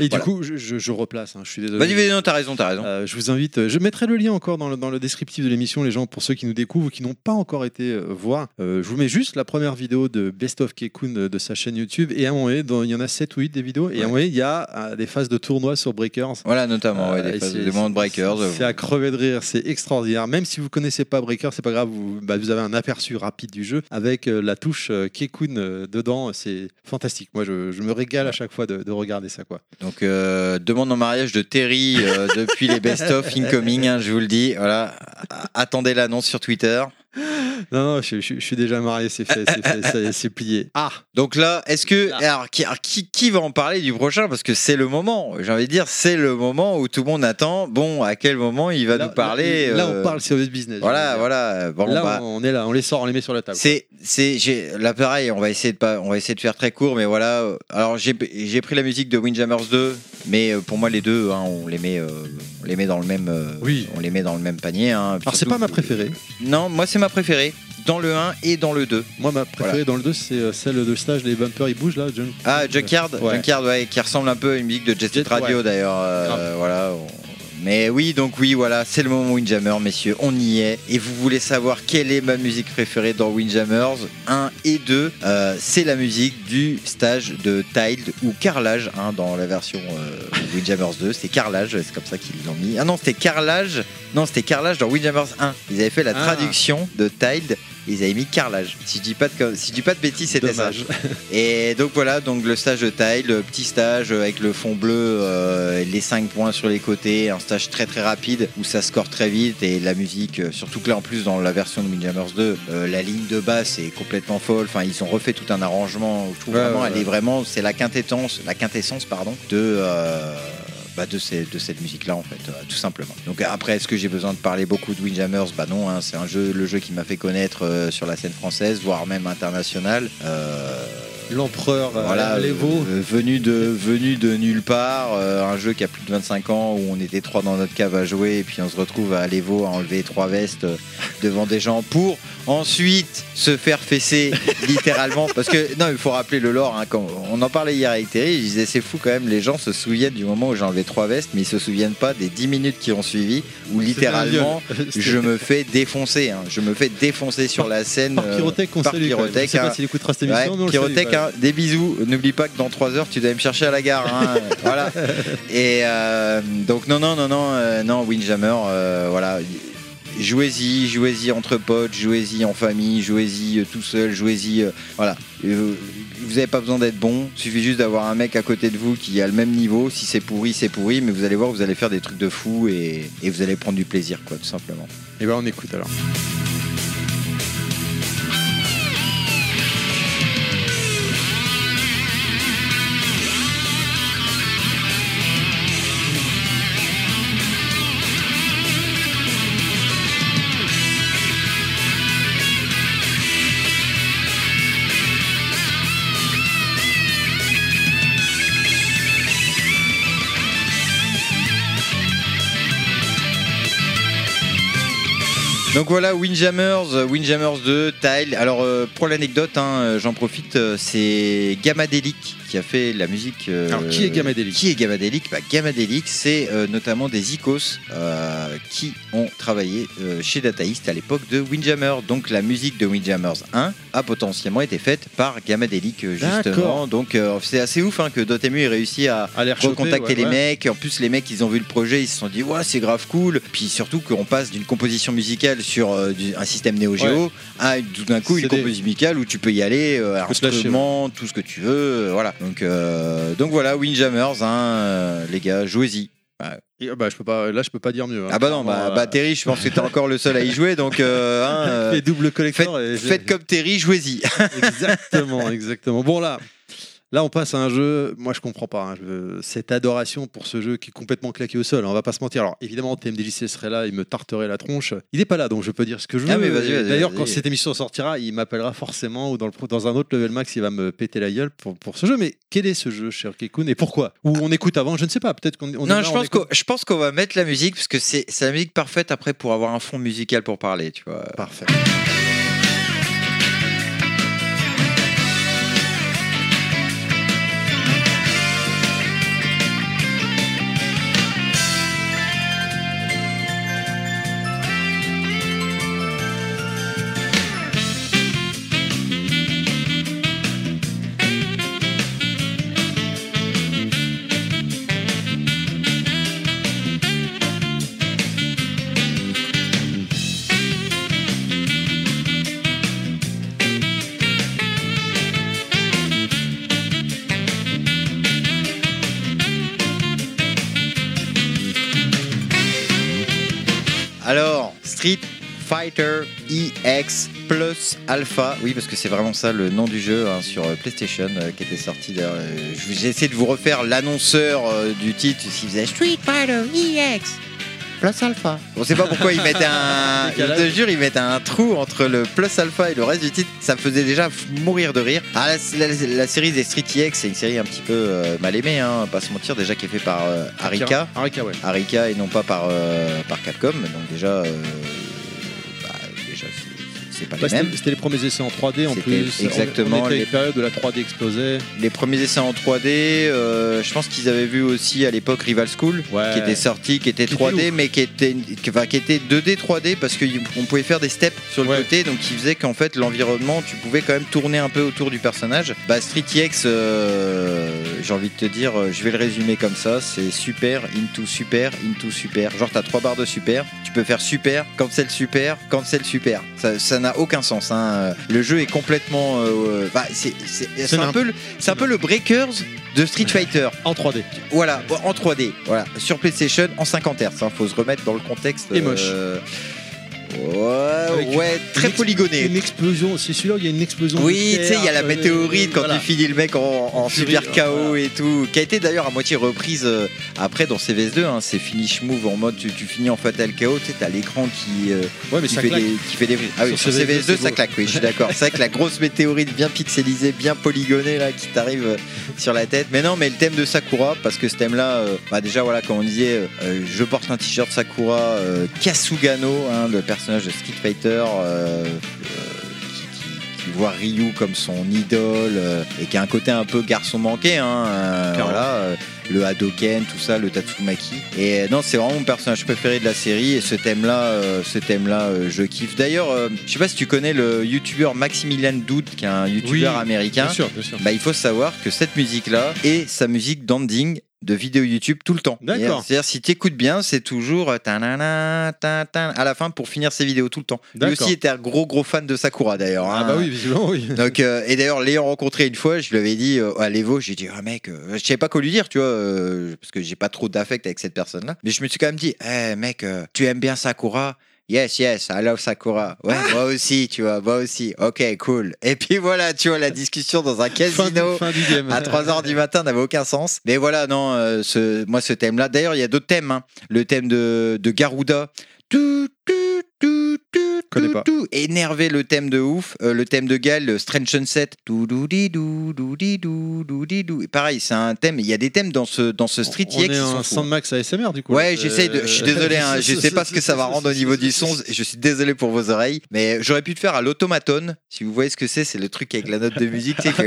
Et du coup, je, je- je replace. hein, je suis désolé. Vas-y, vas-y, non, t'as raison, t'as raison. Euh, je vous invite, euh, je mettrai le lien encore dans le, dans le descriptif de l'émission, les gens, pour ceux qui nous découvrent ou qui n'ont pas encore été euh, voir. Euh, je vous mets juste la première vidéo de Best of Kekun de, de sa chaîne YouTube. Et à un moment donné, dans- il y en a 7 ou 8 des vidéos. Et à un moment donné, il y a des phases de tournoi sur Breakers. Voilà, notamment, ouais, des, phases- de Breakers. C'est à crever de rire, c'est extraordinaire. Même si vous connaissez pas Breaker, c'est pas grave, vous, bah, vous avez un aperçu rapide du jeu avec euh, la touche euh, Kekun euh, dedans. C'est fantastique. Moi, je, je me régale à chaque fois de, de regarder ça. Quoi. Donc, euh, demande en mariage de Terry euh, depuis les best-of incoming, hein, je vous le dis. Voilà, attendez l'annonce sur Twitter. Non, non, je, je- je suis déjà marié, c'est fait, c'est fait, c'est- plié. Ah, Donc là, est-ce que. Là. Alors, qui, alors, qui, qui va en parler du prochain? Parce que c'est le moment, j'ai envie de dire, c'est le moment où tout le monde attend. Bon, à quel moment il va là, nous parler Là, euh, on parle serious business. Voilà, voilà. Bon, là, bah, on on est là, on les sort, on les met sur la table. C'est, c'est, là pareil, on va essayer de pas, on va essayer de faire très court, mais voilà. Alors j'ai, pris la musique de Windjammers 2, mais euh, pour moi les deux, hein, on les met, euh, on les met dans le même, euh, Oui. on les met dans le même panier. hein. Alors, c'est pas ma préférée. Non, moi c'est ma préférée, dans le 1 et dans le 2. Moi, ma préférée dans le 2, c'est euh, celle de stage, les bumpers ils bougent là. Junk- Ah, Junkyard, Ouais. Junkyard, ouais, qui ressemble un peu à une musique de Jet Radio ouais. d'ailleurs. euh, voilà. Mais oui, donc oui, voilà, c'est le moment Windjammer, messieurs, on y est. Et vous voulez savoir quelle est ma musique préférée dans Windjammers 1 et 2 Euh, C'est la musique du stage de Tiled ou Carrelage hein, dans la version euh, Windjammers 2. C'est Carrelage, c'est comme ça qu'ils l'ont mis. Ah non, c'était Carrelage. Non, c'était Carrelage dans Windjammers 1. Ils avaient fait la Ah. traduction de Tiled Ils avaient mis carrelage. Si je dis pas de, si je dis pas de bêtises, c'était ça. Et donc voilà, donc le stage de taille, le petit stage avec le fond bleu, euh, les 5 points sur les côtés, un stage très très rapide où ça score très vite et la musique, euh, surtout que là en plus dans la version de Windjammers 2, euh, la ligne de basse est complètement folle. Enfin, ils ont refait tout un arrangement. Je trouve Ouais, vraiment, ouais, elle est vraiment, c'est la quintessence, la quintessence pardon, de euh, bah, de, cette musique-là, en fait, euh, tout simplement. Donc après, est-ce que j'ai besoin de parler beaucoup de Windjammers Bah non, hein, c'est un jeu, le jeu qui m'a fait connaître euh, sur la scène française, voire même internationale. Euh, L'empereur euh, voilà, à l'Evo. euh, venu de venu de nulle part, euh, un jeu qui a plus de 25 ans où on était trois dans notre cave à jouer et puis on se retrouve à l'Evo à enlever trois vestes euh, devant des gens pour ensuite se faire fesser littéralement parce que non il faut rappeler le lore hein, quand on en parlait hier avec Terry je disais c'est fou quand même les gens se souviennent du moment où j'ai enlevé trois vestes mais ils se souviennent pas des 10 minutes qui ont suivi où littéralement je me fais défoncer hein. je me fais défoncer sur la scène Par euh, Pyrotech, on par. Pyrotech, pas s'il écoutera cette Ouais, émission, mais on le salue, Pyrotech, ouais. Des bisous. N'oublie pas que dans 3 heures, tu dois me chercher à la gare. hein. voilà. Et euh, donc, non, non, non, non, euh, non, Windjammer, euh, voilà. Jouez-y, jouez-y entre potes, jouez-y en famille, jouez-y euh, tout seul, jouez-y. euh, voilà. Vous n'avez pas besoin d'être bon, il suffit juste d'avoir un mec à côté de vous qui a le même niveau. Si c'est pourri, c'est pourri, mais vous allez voir, vous allez faire des trucs de fou et, et vous allez prendre du plaisir, quoi, tout simplement. Et ben on écoute alors. Donc voilà, Windjammers, euh, Windjammers 2, Tile. Alors euh, pour l'anecdote, hein, euh, j'en profite, c'est Gamadelic qui a fait la musique. euh, Alors, qui est Gamadelic Qui est Gamadelic bah, Gamadelic, c'est euh, notamment des icos euh, qui ont travaillé chez Data East à l'époque de Windjammer. Donc la musique de Windjammers 1 a potentiellement été faite par Gamadelic justement. Donc c'est assez ouf hein, que Dotemu ait réussi à, À recontacter ouais, les ouais. mecs. En plus, les mecs, ils ont vu le projet, ils se sont dit, ouais, c'est grave cool. Puis surtout qu'on passe d'une composition musicale sur du- un système Neo Geo à tout d'un coup une des- composition musicale où tu peux y aller, instruments, tout ce que tu veux. voilà. Donc, euh, donc voilà, Windjammers, hein, euh, les gars, jouez-y. Et, bah, je peux pas, là, je peux pas dire mieux. hein. Ah bah non, bah, bah euh, Terry, je pense que t'es encore le seul à y jouer, donc euh, hein, euh, les faites, et- faites comme Terry, jouez-y. Exactement, exactement. Bon là, là on passe à un jeu. Moi je comprends pas. hein, je- Cette adoration pour ce jeu qui est complètement claqué au sol. hein, On va pas se mentir. Alors évidemment TMDJC serait là, il me tarterait la tronche. Il est pas là, donc je peux dire ce que je veux. Ah, vas-y, D'ailleurs quand cette émission sortira, il m'appellera forcément ou dans, le, pro- dans un autre level max, il va me péter la gueule pour, pour ce jeu. Mais quel est ce jeu, cher Kekun, et pourquoi? Ou on écoute avant, je ne sais pas. Peut-être qu'on non, là, je pense, écoute. je pense qu'on va mettre la musique parce que c'est, c'est la musique parfaite après pour avoir un fond musical pour parler, tu vois. Parfait. Fighter EX Plus Alpha, oui parce que c'est vraiment ça le nom du jeu hein, sur euh, PlayStation euh, qui était sorti. d'ailleurs, euh, J'ai essayé de vous refaire l'annonceur euh, du titre, s'il faisait Street Fighter EX Plus Alpha. On sait pas pourquoi ils mettent un. je te jure, ils mettent un trou entre le Plus Alpha et le reste du titre. Ça me faisait déjà mourir de rire. Ah, la, la- la série des Street EX, c'est une série un petit peu mal aimée, hein, pas se mentir, déjà qui est fait par Arika. Arika, ouais. Arika et non pas par, par Capcom. Donc déjà, c'est pas Bah, les mêmes. C'était les premiers essais en 3D en plus. exactement On, on les- une période où la 3D explosait. Les premiers essais en 3D, euh, je pense qu'ils avaient vu aussi à l'époque Rival School, Ouais. qui était sorti, qui était Qui 3D, était ouf. mais qui était, qui, enfin, qui était 2D 3D parce qu'on pouvait faire des steps sur le Ouais. côté, donc qui faisait qu'en fait l'environnement, tu pouvais quand même tourner un peu autour du personnage. Bah, Street EX, euh, j'ai envie de te dire, euh, je vais le résumer comme ça, c'est super, into super, into super. Genre t'as trois barres de super, tu peux faire super, cancel super, cancel super. Ça ça n'a aucun sens. hein. Le jeu est complètement, euh, bah, c'est c'est- c'est un n'im- peu, le- c'est un peu le Breakers de Street Fighter. En 3D. Voilà, en 3D, voilà, sur PlayStation en 50 Hz. Hein, faut se remettre dans le contexte. Et moche. euh, Ouais, une très ex- polygoné. Une explosion, c'est celui-là où il y a une explosion. Oui, tu sais, il y a la euh, météorite quand voilà. tu finis le mec en, super euh, KO voilà. et tout, qui a été d'ailleurs à moitié reprise euh, après dans CVS2. Hein, c'est finish move en mode tu, tu finis en fatal KO, tu sais, t'as l'écran qui, euh, Ouais, mais qui, fait des, qui fait des. Ah oui, Sur sur CVS2, CVS2, c'est ça claque, oui, je suis d'accord. C'est vrai que la grosse météorite bien pixelisée, bien polygonée là, qui t'arrive euh, sur la tête. Mais non, mais le thème de Sakura, parce que ce thème-là, bah déjà, voilà, comme on disait, je porte un t-shirt Sakura Kasugano, hein, le personnage de Street Fighter. euh, euh, qui, qui- qui voit Ryu comme son idole euh, et qui a un côté un peu garçon manqué hein, voilà le Hadoken tout ça le Tatsumaki et non c'est vraiment mon personnage préféré de la série et ce thème là ce thème là je kiffe d'ailleurs euh, je sais pas si tu connais le youtubeur Maximilian Doud qui est un youtubeur Oui, américain Bien sûr, bien sûr. bah, il faut savoir que cette musique-là est sa musique d'ending de vidéo YouTube tout le temps. D'accord. C'est-à-dire si tu écoutes bien, c'est toujours euh, tanana, à la fin pour finir ses vidéos tout le temps. Lui aussi était un gros gros fan de Sakura d'ailleurs. Ah hein. bah oui, visiblement oui. Donc, euh, et d'ailleurs, l'ayant rencontré une fois, je lui avais dit euh, à l'Evo, j'ai dit, ah mec, euh, je savais pas quoi lui dire, tu vois, euh, parce que j'ai pas trop d'affect avec cette personne-là. Mais je me suis quand même dit, eh mec, euh, tu aimes bien Sakura Yes, yes, I love Sakura. Ouais, Ah. moi aussi, tu vois, moi aussi. Ok, cool. Et puis voilà, tu vois, la discussion dans un casino. fin. À 3h du matin n'avait aucun sens. Mais voilà, non, euh, ce, moi ce thème-là. D'ailleurs, il y a d'autres thèmes. hein. Le thème de, de Garuda. Tout, tout, Connais tout, pas. tout. Énervé le thème de ouf. Euh, le thème de Gal, le Strange Sunset. Tout, dou, di, dou, dou, di, dou, dou, di, dou. Et pareil, c'est un thème. Il y a des thèmes dans ce, dans ce Street On EX est qui sont un. Sandmax ASMR du coup. Ouais, j'essaye de. Je suis Euh, désolé, hein, je sais pas ce que ça va rendre au niveau du son. Je suis désolé pour vos oreilles, mais j'aurais pu le faire à l'automaton. Si vous voyez ce que c'est, c'est le truc avec la note de musique. C'était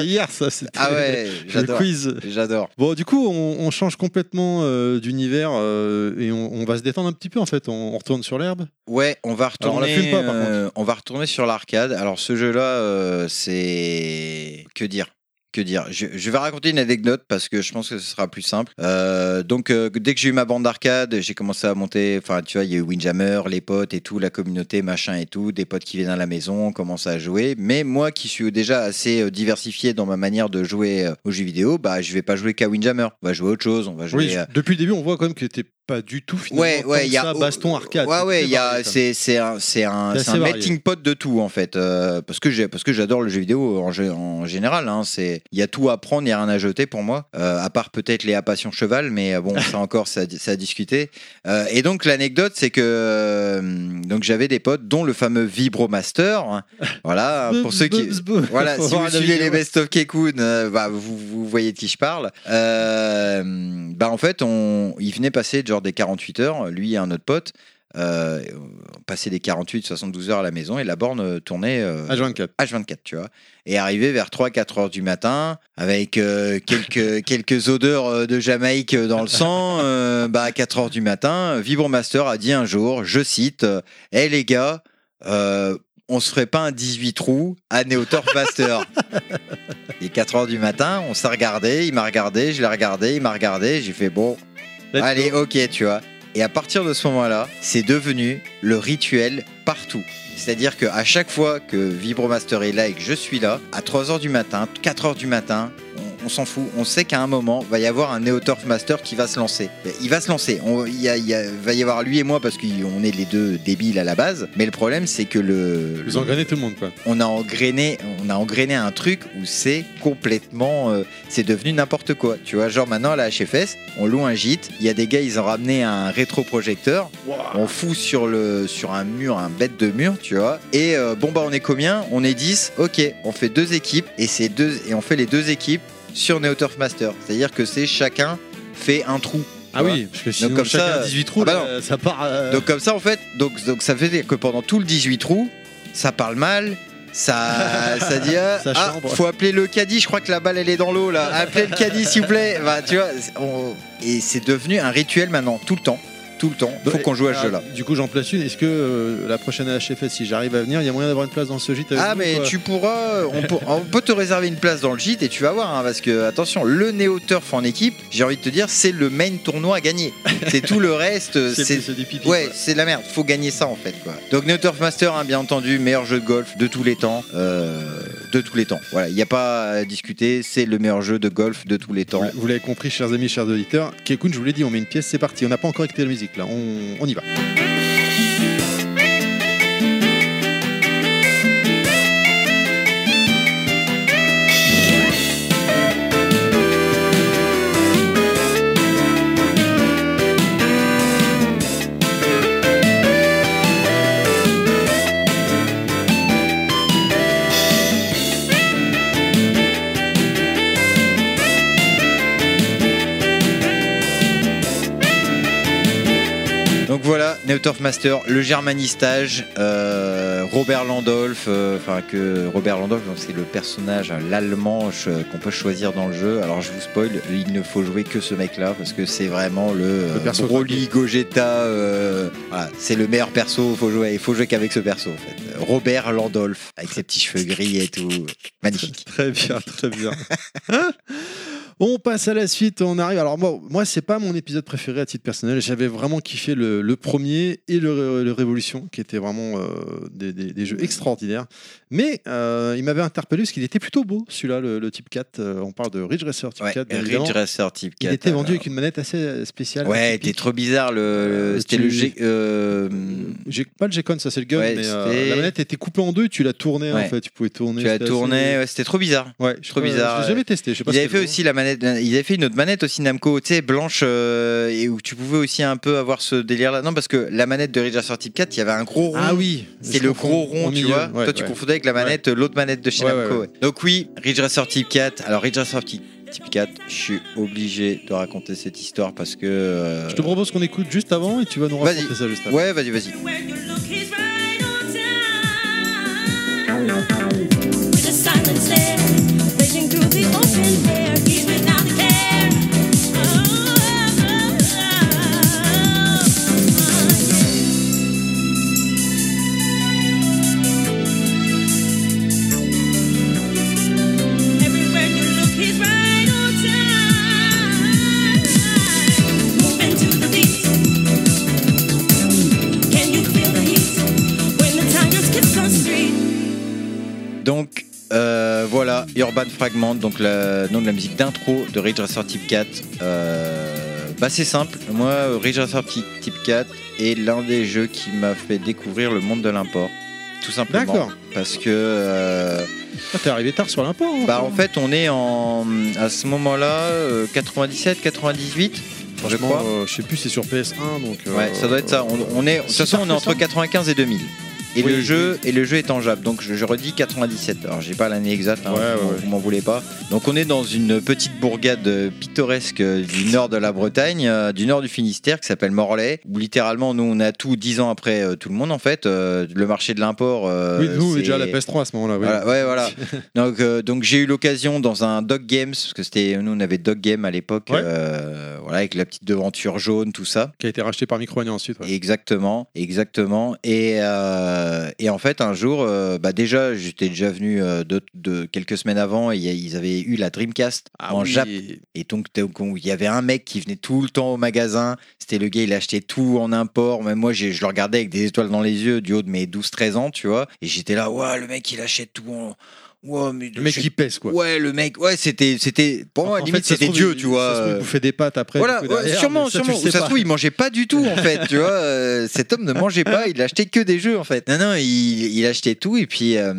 hier ça. c'était Ah ouais, Le j'adore. quiz. J'adore. Bon, du coup, on, on change complètement euh, d'univers euh, et on, on va se détendre un petit peu en fait. On, on retourne sur l'herbe. Ouais, on va Retourner. pas, euh, on va retourner sur l'arcade. Alors ce jeu-là, euh, c'est que dire. Que dire je, je vais raconter une anecdote parce que je pense que ce sera plus simple. Euh, donc, euh, dès que j'ai eu ma bande d'arcade, j'ai commencé à monter. Enfin, tu vois, il y a eu Windjammer, les potes et tout, la communauté, machin et tout, des potes qui viennent à la maison, on commence à jouer. Mais moi, qui suis déjà assez diversifié dans ma manière de jouer aux jeux vidéo, bah, je vais pas jouer qu'à Windjammer. On va jouer à autre chose. On va jouer. Oui, depuis le début, on voit quand même que t'es pas du tout finalement. Ouais, ouais, y a ça, baston arcade. Ouais, c'est ouais, y a, c'est, c'est un, c'est un, C'est melting pot de tout en fait, euh, parce que j'ai, parce que j'adore le jeu vidéo en, gé- en général. Hein, c'est, il y a tout à prendre, il y a rien à jeter pour moi, euh, à part peut-être les à passion cheval, mais euh, bon, ça encore, ça, ça a discuté. Euh, et donc l'anecdote, c'est que donc j'avais des potes, dont le fameux Vibromaster. hein. voilà, pour ceux qui, voilà, si vous suivez les Best of Kekun, bah, vous, vous voyez de qui je parle. Bah, en fait, on, il venait passer des 48 heures, lui et un autre pote. Euh, des 48, 72 heures à la maison et la borne euh, tournait euh, H24. H24, tu vois. Et arrivé vers 3-4 heures du matin, avec euh, quelques, quelques odeurs euh, de Jamaïque dans le sang, bah, à 4 heures du matin, Vibromaster a dit un jour, je cite, Hé les gars, on se ferait pas un 18 trous à Neotorf Master Et 4 heures du matin, on s'est regardé, il m'a regardé, je l'ai regardé, il m'a regardé, j'ai fait bon, allez, ok, tu vois. Et à partir de ce moment-là, c'est devenu le rituel partout. C'est-à-dire qu'à chaque fois que Vibromaster est là et que je suis là, à 3h du matin, 4h du matin, on, s'en fout. On sait qu'à un moment, va y avoir un Neoturf Master qui va se lancer. Il va se lancer. On- Il y a- il y a- va y avoir lui et moi parce qu'on est les deux débiles à la base. Mais le problème, c'est que le, Vous engrainez tout le monde quoi. on a engrainé, on a engrainé un truc où c'est complètement, euh, c'est devenu n'importe quoi. Tu vois, genre maintenant à la HFS, on loue un gîte, il y a des gars, ils ont ramené un rétroprojecteur, on fout sur le, sur un mur, un bête de mur, tu vois. Et euh, bon bah on est combien? On est 10. Ok, on fait deux équipes et c'est deux et on fait les deux équipes sur Neoturf Master. C'est-à-dire que c'est chacun fait un trou. Ah vois. oui, parce que sinon comme chacun ça- 18 trous, Ah bah là, ça part. euh, Donc comme ça en fait, donc, donc ça veut dire que pendant tout le 18 trous, ça parle mal, ça, ça dit ah, Ça ah, faut appeler le caddie, je crois que la balle elle est dans l'eau là. Appelez le caddie s'il vous plaît. Bah, tu vois, on- et c'est devenu un rituel maintenant tout le temps. Tout le temps. Faut Bah, qu'on joue à ce ah, jeu-là. Du coup, j'en place une. Est-ce que euh, la prochaine HFS, si j'arrive à venir, il y a moyen d'avoir une place dans ce gîte avec Ah nous, mais quoi tu pourras, on peut, on peut te réserver une place dans le gîte et tu vas voir, hein, parce que attention, le Neo Turf en équipe, j'ai envie de te dire, c'est le main tournoi à gagner. C'est tout le reste, C'est. Ouais, c'est de la merde, faut gagner ça en fait quoi. Donc Neo Turf Master, hein, bien entendu, meilleur jeu de golf de tous les temps, euh, de tous les temps. Voilà, il n'y a pas à discuter, c'est le meilleur jeu de golf de tous les temps. Vous- l'avez compris, chers amis, chers auditeurs. Kekun, je vous l'ai dit, on met une pièce, c'est parti. On n'a pas encore écouté la musique là, on y va. Voilà, Neo Turf Master, le Germanistage, euh, Robert Landolph, euh, enfin que Robert Landolph, donc c'est le personnage, hein, l'allemand euh, qu'on peut choisir dans le jeu. Alors je vous spoil, il ne faut jouer que ce mec-là parce que c'est vraiment le, euh, perso Broly Gogeta. euh, voilà, c'est le meilleur perso. Faut jouer, il faut jouer qu'avec ce perso en fait. Robert Landolph avec ses petits cheveux gris et tout, magnifique. Très bien, très bien. On passe à la suite, on arrive. Alors moi, moi c'est pas mon épisode préféré à titre personnel. J'avais vraiment kiffé le, le premier et le, le Révolution, qui étaient vraiment euh, des, des- des jeux extraordinaires. Mais euh, il m'avait interpellé parce qu'il était plutôt beau, celui-là, le, le Type 4. Euh, on parle de Ridge Racer Type Ouais, 4. bien Ridge. Racer Type 4. Il était vendu alors. avec une manette assez spéciale. Ouais, était trop bizarre. Le, c'était le G. J'ai pas le G-Con, ça c'est le gun, Ouais, mais la manette était coupée en deux, tu la tournais en fait, tu pouvais tourner. tu la tournais, assez- c'était trop bizarre. Ouais, je trop bizarre, Je l'ai jamais testé. Je sais pas Ils si avaient c'était fait aussi la manette, ils avaient fait une autre manette aussi Namco, tu sais, blanche, euh, et où tu pouvais aussi un peu avoir ce délire-là. Non, parce que la manette de Ridge Racer Type 4, il y avait un gros rond. Ah oui, C'est le gros rond, tu milieu. vois. Ouais, Toi, tu ouais. confondais avec la manette, l'autre manette de chez Ouais, Namco. ouais, ouais. Donc oui, Ridge Racer Type 4. Alors Ridge Racer Type Type 4, je suis obligé de raconter cette histoire parce que. euh, Je te propose qu'on écoute juste avant et tu vas nous Vas-y. raconter ça juste après. Ouais, vas-y, vas-y. Urban Fragment, donc le nom de la musique d'intro de Ridge Racer Type 4. Euh, bah c'est simple, moi Ridge Racer Type Type 4 est l'un des jeux qui m'a fait découvrir le monde de l'import. Tout simplement. D'accord. Parce que euh, Ah, T'es arrivé tard sur l'import. hein. bah en fait on est en à ce moment-là euh, 97, 98, je crois. euh, je sais plus, c'est sur PS1 donc. euh, Ouais, ça doit être ça. On, on est, de toute façon, on est entre ça. 95 et 2000. Et Oui, le jeu oui. et le jeu est en Jap. Donc je, je redis 97. Alors j'ai pas l'année exacte. hein, Ouais, vous, ouais, vous m'en voulez pas. Donc on est dans une petite bourgade euh, pittoresque euh, du nord de la Bretagne, euh, du nord du Finistère, qui s'appelle Morlaix, où littéralement nous on a tout 10 ans après euh, tout le monde en fait. Euh, le marché de l'import. Oui, nous, déjà la PS3 à ce moment-là. Oui. Voilà, ouais, voilà. donc, donc j'ai eu l'occasion dans un Dog Games, parce que c'était nous on avait Dog Game à l'époque, Ouais. voilà, avec la petite devanture jaune, tout ça. Qui a été racheté par Micromania ensuite. Exactement, exactement. Et, euh, et en fait, un jour, euh, bah déjà, j'étais déjà venu euh, de, de quelques semaines avant et ils avaient eu la Dreamcast Ah en oui. Jap. Et donc, il y avait un mec qui venait tout le temps au magasin. C'était le gars, il achetait tout en import. Même moi, je le regardais avec des étoiles dans les yeux du haut de mes 12-13 ans, tu vois. Et j'étais là, ouais, le mec, il achète tout en. Ouais, mais Le mec qui pèse quoi. Ouais, le mec, ouais, c'était, c'était, pour moi, En limite, c'était Dieu, tu vois. Ça se trouve, il bouffait des pâtes après. voilà, ouais, derrière, sûrement, ça, sûrement. sais ça se trouve, il mangeait pas du tout, en fait, tu vois. euh, cet homme ne mangeait pas, il achetait que des jeux, en fait. Non, non, il, il achetait tout. Et puis, euh,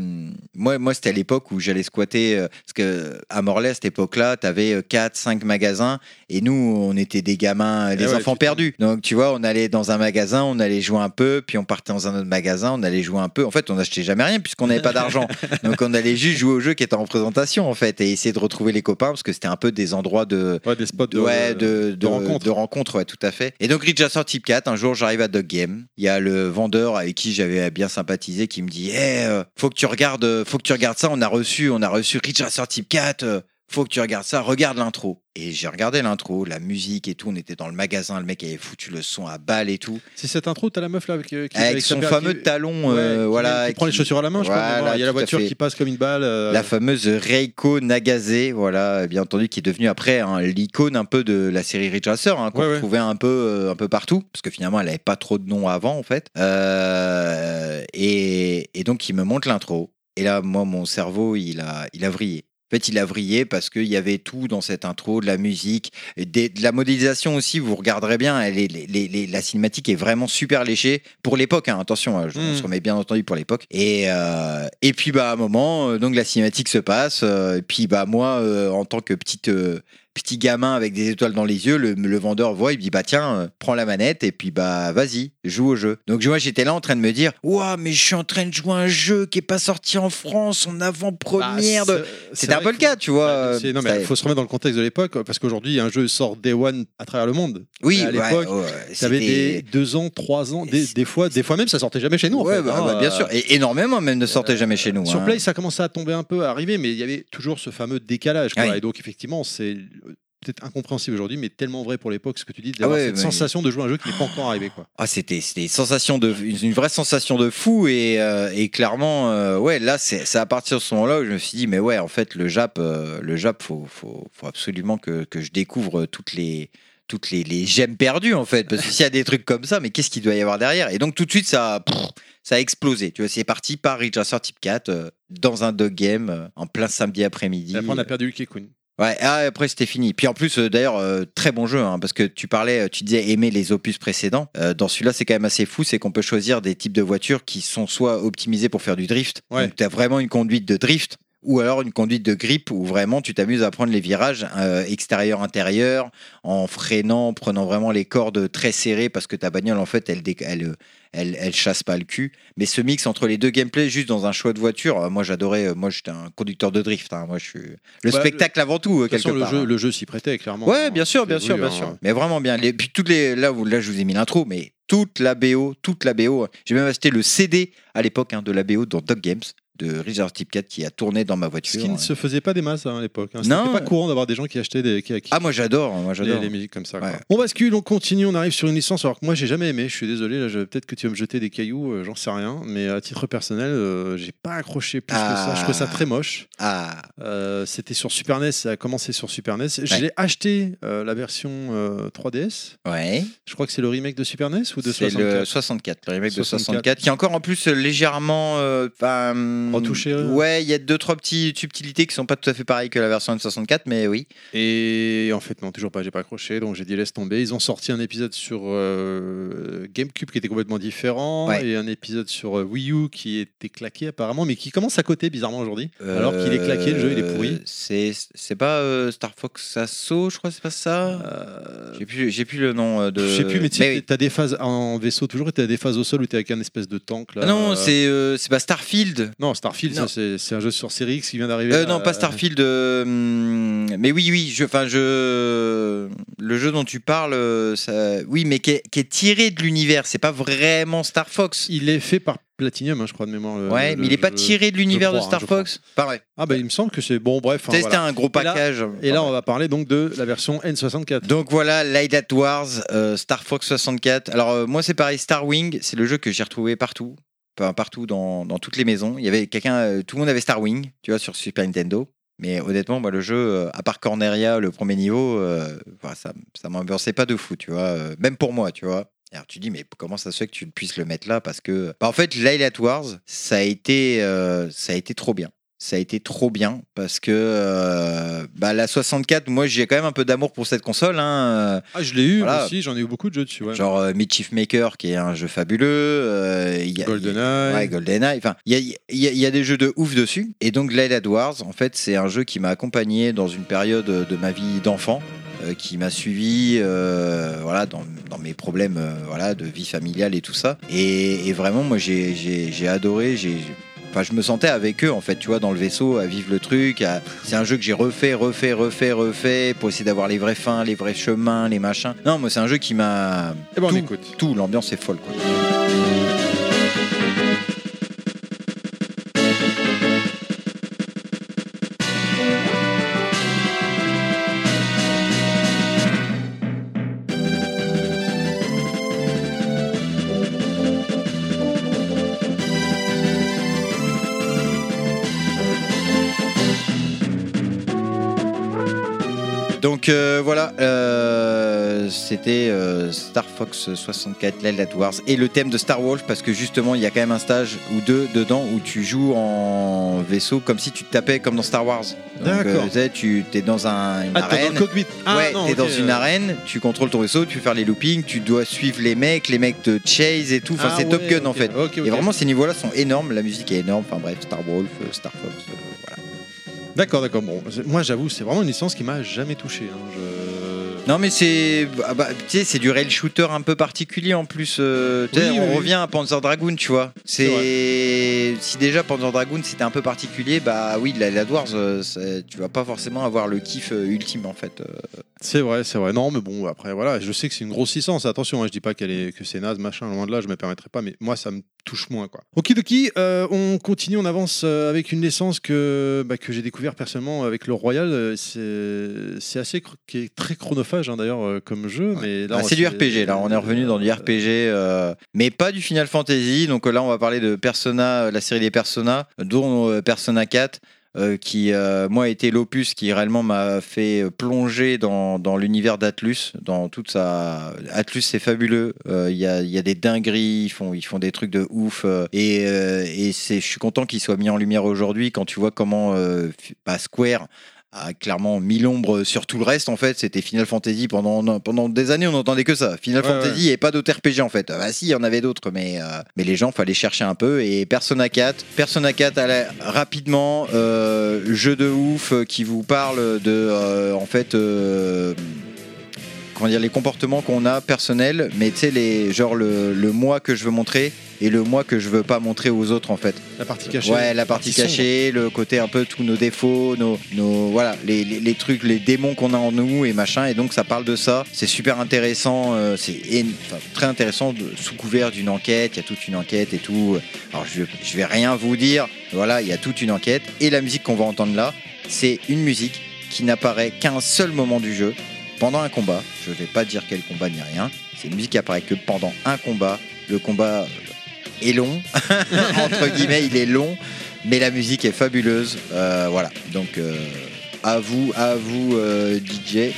moi, moi c'était à l'époque où j'allais squatter. euh, parce que à Morlaix, à cette époque-là, t'avais 4, 5 magasins. Et nous, on était des gamins, des ouais, enfants perdus. Donc, tu vois, on allait dans un magasin, on allait jouer un peu. Puis, on partait dans un autre magasin, on allait jouer un peu. En fait, on n'achetait jamais rien puisqu'on n'avait pas d'argent. Donc, on allait juste jouer au jeu qui était en présentation, en fait. Et essayer de retrouver les copains parce que c'était un peu des endroits de Ouais, des spots de, ouais, de, de, rencontres. de rencontres, ouais, tout à fait. Et donc, Ridge Type 4, un jour, j'arrive à Dog Game. Il y a le vendeur avec qui j'avais bien sympathisé qui me dit Eh, euh, faut que tu regardes, euh, faut que tu regardes ça. On a reçu, on a reçu Ridge Type 4. Faut que tu regardes ça, regarde l'intro. Et j'ai regardé l'intro, la musique et tout. On était dans le magasin, le mec avait foutu le son à balle et tout. C'est cette intro, t'as la meuf là avec, euh, qui, Avec sa son fameux qui- talon, euh, voilà. qui prend les chaussures à la main, je crois. Il y a la voiture qui passe comme une balle. euh, La fameuse Reiko Nagase, voilà, bien entendu, qui est devenue après hein, l'icône un peu de la série Ridge Racer, hein, qu'on Ouais, ouais. retrouvait un peu, euh, un peu partout, parce que finalement, elle n'avait pas trop de noms avant, en fait. Et, et donc, il me montre l'intro. Et là, moi, mon cerveau, il a, il a vrillé. Fait, il a vrillé parce qu'il y avait tout dans cette intro, de la musique, et des- de la modélisation aussi. Vous regarderez bien, elle est, les- les- les- la cinématique est vraiment super léchée pour l'époque. hein, attention, hein, je- on Mm. se remet bien entendu pour l'époque. Et, euh, et puis, bah, à un moment, euh, donc la cinématique se passe. euh, et puis, bah, moi, en tant que petite. Euh, Petit gamin avec des étoiles dans les yeux, le, le vendeur voit, il dit bah tiens, euh, prends la manette et puis bah vas-y, joue au jeu. Donc moi j'étais là en train de me dire, ouah mais je suis en train de jouer à un jeu qui est pas sorti en France en avant-première. bah, de... C'était un peu le cas, tu vois. Bah, non, mais il faut se remettre dans le contexte de l'époque, parce qu'aujourd'hui, un jeu sort Day One à travers le monde. Oui, à ouais, l'époque, ouais, T'avais c'était- des deux ans, trois ans, des, des fois, des fois même, ça sortait jamais chez nous. en Ouais, fait, bah, hein, bah, bien euh, sûr. Et énormément même ne sortait jamais chez nous. Sur hein. Play, ça commençait à tomber un peu, à arriver, mais il y avait toujours ce fameux décalage. quoi. Et donc, effectivement, c'est euh, peut-être incompréhensible aujourd'hui, mais tellement vrai pour l'époque, ce que tu dis, d'avoir Ah ouais, cette mais- sensation de jouer à un jeu qui n'est pas encore arrivé. Quoi. Ah, c'était c'était une sensation de une une vraie sensation de fou et, euh, et clairement euh, ouais là c'est c'est à partir de ce moment-là où je me suis dit mais ouais en fait le Jap euh, le Jap faut, faut faut absolument que, que je découvre toutes les toutes les, les gemmes perdues en fait parce que s'il y a des trucs comme ça mais qu'est-ce qu'il doit y avoir derrière? Et donc tout de suite ça pff, ça a explosé tu vois c'est parti par Ridge Racer Type 4 euh, dans un dog game euh, en plein samedi après-midi Et après, on a perdu Kun. Ouais, ah, après c'était fini. Puis en plus, euh, d'ailleurs, euh, très bon jeu, hein, parce que tu parlais, euh, tu disais aimer les opus précédents. Euh, dans celui-là, c'est quand même assez fou, c'est qu'on peut choisir des types de voitures qui sont soit optimisées pour faire du drift, Ouais. donc tu as vraiment une conduite de drift, ou alors une conduite de grip où vraiment tu t'amuses à prendre les virages euh, extérieur-intérieur en freinant, en prenant vraiment les cordes très serrées parce que ta bagnole en fait elle, dé- elle, euh, elle, elle chasse pas le cul. Mais ce mix entre les deux gameplays juste dans un choix de voiture, euh, moi j'adorais, moi j'étais un conducteur de drift, hein, moi je suis le Bah, spectacle avant tout De quelque façon, le part. jeu, hein. le jeu s'y prêtait, clairement. Ouais, bien sûr, bien sûr, bien hein. sûr. Mais vraiment bien. Puis toutes les, là, là, je vous ai mis l'intro, mais toute la BO, toute la BO. J'ai même acheté le CD à l'époque hein, de la BO dans Dog Games de Richard Type 4 qui a tourné dans ma Ce voiture. qui ne se faisait pas des masses hein, à l'époque. Hein. C'était pas courant d'avoir des gens qui achetaient des. Qui, qui- Ah, moi j'adore, moi les, j'adore. les musiques comme ça. quoi. On bascule, on continue, on arrive sur une licence alors que moi j'ai jamais aimé. Je suis désolé, là, je- peut-être que tu vas me jeter des cailloux, euh, j'en sais rien. Mais à titre personnel, euh, j'ai pas accroché plus que ça. Je trouve ça Ah. très moche. Ah, Euh, C'était sur Super NES, ça a commencé sur Super NES. Ouais. J'ai acheté euh, la version euh, 3DS. ouais. Je crois que c'est le remake de Super NES ou de C'est 64 le 64, le remake 64. de 64, qui est encore en plus euh, légèrement. euh, enfin, Retouché, euh. Ouais, il y a deux, trois petites subtilités qui sont pas tout à fait pareilles que la version de 64, mais oui. Et en fait, non, toujours pas, j'ai pas accroché, donc j'ai dit laisse tomber. Ils ont sorti un épisode sur euh, GameCube qui était complètement différent, Ouais. et un épisode sur euh, Wii U qui était claqué apparemment, mais qui commence à côté bizarrement aujourd'hui. Alors qu'il est claqué, le jeu il est pourri. C'est c'est pas euh, Star Fox Assault, je crois, c'est pas ça? Euh, J'ai plus, j'ai plus le nom de. Je sais plus, mais tu oui. as des phases en vaisseau toujours, et tu as des phases au sol où tu es avec un espèce de tank. Là. Ah non, Euh, c'est euh, c'est pas Starfield. Non, Starfield, Non. ça, c'est un jeu sur Série X qui vient d'arriver. Euh, là. non, pas Starfield. euh, mais oui, oui. Je, enfin, je. Le jeu dont tu parles, euh, ça, oui, mais qui est, qui est tiré de l'univers. C'est pas vraiment Star Fox. Il est fait par Platinum, hein, je crois de mémoire. le- Ouais, le mais il est pas tiré de l'univers de crois, hein, Star. Fox. Vrai. Ah bah il me semble que c'est bon. Bref. hein, C'était voilà. un gros Et là- package. Et là, on va parler donc de la version N64. Donc voilà, Light at Wars, euh, Star Fox 64. Alors euh, moi c'est pareil, Star Wing, c'est le jeu que j'ai retrouvé partout, partout dans, toutes les maisons. Il y avait quelqu'un, euh, tout le monde avait Star Wing, tu vois, sur Super Nintendo. Mais honnêtement, moi le jeu, euh, à part Corneria, le premier niveau, euh, ça, ça m'ambiançait pas de fou, tu vois. même pour moi, tu vois. Alors tu dis mais comment ça se fait que tu puisses le mettre là? Parce que bah, en fait Light at Wars ça a été ça a été trop bien ça a été trop bien parce que euh, bah, la 64 moi j'ai quand même un peu d'amour pour cette console hein. Ah, je l'ai eu Voilà. aussi, j'en ai eu beaucoup de jeux dessus. Ouais. Genre euh, Mischief Maker, qui est un jeu fabuleux. euh, y a- GoldenEye. Ouais, GoldenEye. Enfin, il y a, y y des jeux de ouf dessus. Et donc, Light Wars, en fait, c'est un jeu qui m'a accompagné dans une période de ma vie d'enfant. euh, qui m'a suivi euh, voilà dans, dans mes problèmes euh, voilà de vie familiale et tout ça et, et vraiment moi j'ai adoré j'ai Enfin, je me sentais avec eux en fait, tu vois, dans le vaisseau, à vivre le truc. à- C'est un jeu que j'ai refait, refait, refait, refait pour essayer d'avoir les vrais fins, les vrais chemins, les machins. Non, moi c'est un jeu qui m'a Eh ben, on tout, écoute. tout, l'ambiance est folle quoi. Donc euh, voilà, euh, c'était euh, Star Fox 64 Light Wars et le thème de Star Wolf parce que justement il y a quand même un stage ou deux dedans où tu joues en vaisseau comme si tu te tapais comme dans Star Wars. D'accord. tu es dans un, une Ah, dans arène. le cockpit. Ah, ouais, non, t'es dans une arène, tu contrôles ton vaisseau, tu fais faire les loopings, tu dois suivre les mecs, les mecs te chase et tout. Enfin, Ah c'est Top Gun en fait. Et vraiment, ces niveaux-là sont énormes. La musique est énorme. Enfin bref, Star Wolf, Star Fox. D'accord, d'accord. Bon, moi j'avoue, c'est vraiment une licence qui m'a jamais touché. hein. Non mais c'est ah bah, tu sais c'est du rail shooter un peu particulier en plus euh, tu sais, Oui, on oui, revient à Panzer Dragoon tu vois c'est si déjà Panzer Dragoon c'était un peu particulier bah oui la, la Wars euh, c'est- tu vas pas forcément avoir le kiff euh, ultime en fait euh. C'est vrai, c'est vrai. Non, mais bon, après, voilà, je sais que c'est une grosse licence. Attention, hein, je dis pas qu'elle est, que c'est naze, machin, loin de là, je me permettrai pas, mais moi, ça me touche moins, quoi. Okidoki, euh, on continue, on avance euh, avec une licence que, bah, que j'ai découvert personnellement avec le Royal. euh, C'est c'est assez, cr- qui est très chronophage, hein, d'ailleurs, euh, comme jeu, mais là, Ah, c'est du RPG là. on est revenu dans du RPG euh, mais pas du Final Fantasy. Donc euh, là on va parler de Persona euh, la série des Persona dont euh, Persona 4 euh, qui euh, moi a été l'opus qui réellement m'a fait euh, plonger dans, dans l'univers d'Atlus dans toute sa Atlus c'est fabuleux. Euh, il y, a, il y a des dingueries ils font, ils font des trucs de ouf euh, et, euh, je suis content qu'ils soient mis en lumière aujourd'hui quand tu vois comment euh, bah, Square a clairement mis l'ombre sur tout le reste en fait. C'était Final Fantasy pendant, pendant des années on n'entendait que ça. Final Ouais, Fantasy et pas d'autres RPG en fait. Bah si il y en avait d'autres mais, euh, mais les gens fallait chercher un peu. Et Persona 4 Persona 4 allait rapidement euh, jeu de ouf euh, qui vous parle de euh, en fait euh, comment dire les comportements qu'on a personnels mais tu sais les genre le, le moi que je veux montrer et le moi que je veux pas montrer aux autres en fait La partie cachée. Ouais, la partie sombre. cachée, le côté un peu tous nos défauts, nos, nos voilà, les, les- les trucs, les démons qu'on a en nous et machin. Et donc ça parle de ça. C'est super intéressant. euh, c'est enfin, très intéressant de- sous couvert d'une enquête. Il y a toute une enquête et tout. Alors je, je vais rien vous dire. Voilà, il y a toute une enquête et la musique qu'on va entendre là, c'est une musique qui n'apparaît qu'à un seul moment du jeu pendant un combat. Je vais pas dire quel combat ni rien. C'est une musique qui apparaît que pendant un combat. Le combat euh, est long, entre guillemets, il est long, mais la musique est fabuleuse. Euh, voilà, donc euh, à vous, à vous, DJ.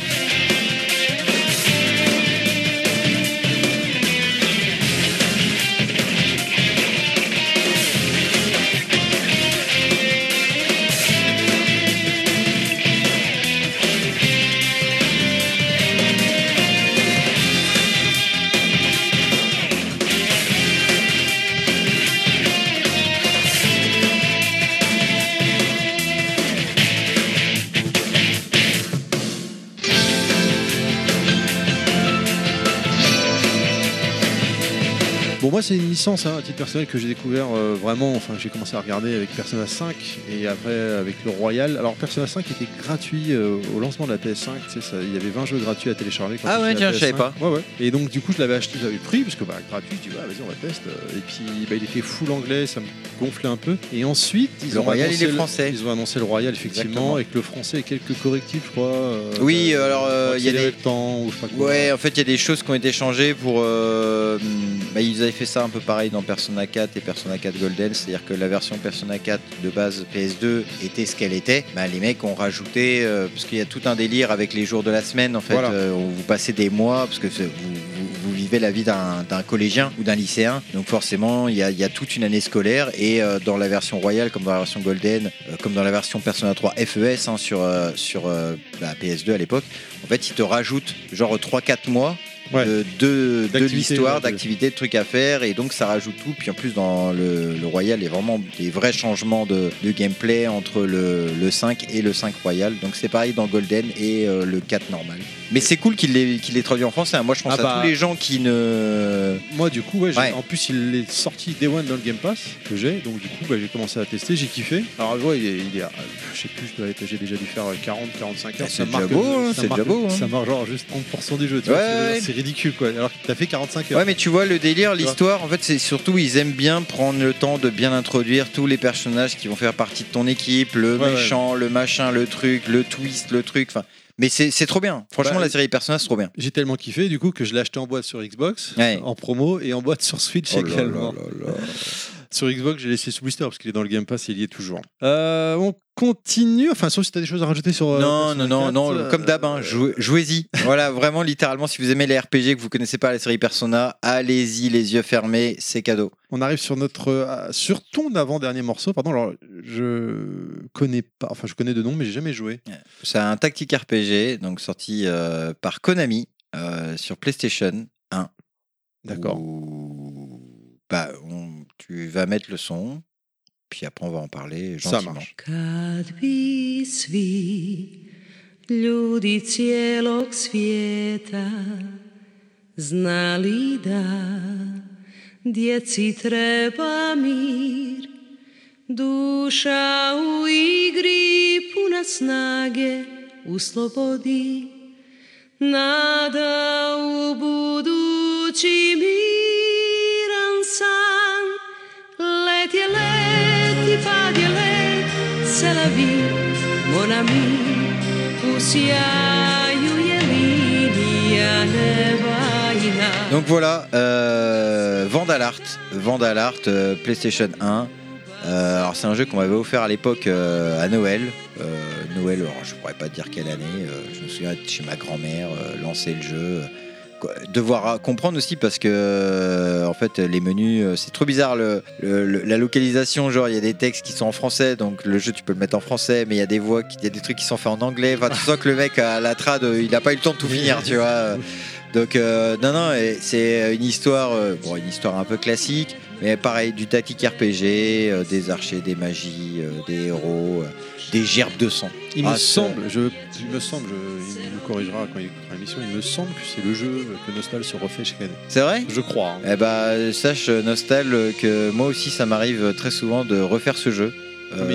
Bon, moi, c'est une licence, hein, à titre personnel, que j'ai découvert euh, vraiment. Enfin, j'ai commencé à regarder avec Persona 5 et après avec le Royal. Alors, Persona 5 était gratuit euh, au lancement de la PS5. Tu sais, il y avait 20 jeux gratuits à télécharger. quand Ah ouais, tiens, je savais PS5. pas. Ouais, ouais. Et donc, du coup, je l'avais acheté, j'avais pris parce que bah, gratuit, tu vois, vas-y, on va tester. Et puis, bah, il était full anglais, ça me gonflait un peu. Et ensuite, ils Le ont Royal, annoncé il est le- français. Ils ont annoncé le Royal, effectivement, avec le français et quelques correctifs, je crois. euh, Oui, alors, pour il y a des- le temps ou je sais pas quoi. Ouais, en fait, il y a des choses qui ont été changées pour. bah, ils avaient fait ça un peu pareil dans Persona 4 et Persona 4 Golden, c'est-à-dire que la version Persona 4 de base PS2 était ce qu'elle était. Bah, les mecs ont rajouté, euh, parce qu'il y a tout un délire avec les jours de la semaine, en fait, Voilà. euh, où vous passez des mois, parce que vous, vous- vous vivez la vie d'un collégien ou d'un lycéen, donc forcément, il y y a toute une année scolaire, et euh, dans la version royale, comme dans la version Golden, comme dans la version Persona 3 FES hein, sur, sur la PS2 à l'époque, en fait, ils te rajoutent genre 3-4 mois Ouais. de, de, de D'activité, l'histoire, d'activités, de trucs à faire, et donc ça rajoute tout. Puis en plus, dans le, le Royal, il y a vraiment des vrais changements de, de gameplay entre le, le 5 et le 5 Royal. Donc c'est pareil dans Golden et euh, le 4 normal. Mais c'est cool qu'il l'ait qu'il l'ait traduit en français. hein. Moi, je pense Ah à bah. tous les gens qui ne. Moi, du coup, ouais, j'ai- Ouais. en plus, il est sorti Day One dans le Game Pass que j'ai, donc du coup, bah, j'ai commencé à tester, j'ai kiffé. Alors, ouais, il est, il est à- je sais plus, je dois être- j'ai déjà dû faire 40-45 heures. Ah, Ça c'est marque- déjà beau, hein, ça c'est marque- déjà beau, hein. Ça marque genre juste 30% du jeu, tu Ouais, c'est- ouais. c'est ridicule, quoi. Alors que t'as fait 45 heures. Ouais, mais tu vois, le délire, l'histoire, en fait, c'est surtout, ils aiment bien prendre le temps de bien introduire tous les personnages qui vont faire partie de ton équipe, le ouais. méchant, le machin, le truc, le twist, le truc. Enfin, mais c'est c'est trop bien. Franchement, Bah, la série des personnages, c'est trop bien. J'ai tellement kiffé, du coup, que je l'ai acheté en boîte sur Xbox, Ouais. en promo, et en boîte sur Switch Oh également. là là là. Sur Xbox, j'ai laissé sous blister parce qu'il est dans le Game Pass et il y est toujours. Euh, on continue. Enfin, sauf si tu as des choses à rajouter sur. euh, Non, non, non, 4, non, euh, comme d'hab, hein, jouez- jouez-y. voilà, vraiment, littéralement, si vous aimez les RPG, que vous connaissez pas la série Persona, allez-y, les yeux fermés, c'est cadeau. On arrive sur notre sur ton avant-dernier morceau. Pardon, alors je connais pas. Enfin, je connais de nom, mais j'ai jamais joué. C'est un tactique RPG, donc sorti par Konami sur PlayStation 1. D'accord. où, Bah, on- tu vas mettre le son, puis après on va en parler Ça gentiment. marche. Kad bi svi ljudi cijelog svijeta znali da djeci treba mir, duša u igri puna snage u slobodi, nada u budući Donc voilà, euh, Vandalart, euh, PlayStation 1. Euh, alors c'est un jeu qu'on m'avait offert à l'époque euh, à Noël. Noël, alors je pourrais pas dire quelle année. je me souviens être chez ma grand-mère, lancer le jeu. Devoir euh, comprendre aussi parce que euh, en fait les menus euh, c'est trop bizarre la localisation genre il y a des textes qui sont en français donc le jeu tu peux le mettre en français mais il y a des voix il y a des trucs qui sont faits en anglais. Enfin tu sens que le mec à la trad il a pas eu le temps de tout finir tu vois donc non non c'est une histoire bon une histoire un peu classique mais pareil du tactique RPG euh, des archers des magies euh, des héros euh, des gerbes de sang Il Ah, me c'est- semble, je, il me semble, je- il me corrigera quand il écoutera l'émission. Il me semble que c'est le jeu que Nostal se refait chaque année. c'est vrai? Je crois. hein. Eh bah, sache, Nostal, que moi aussi, ça m'arrive très souvent de refaire ce jeu. Euh,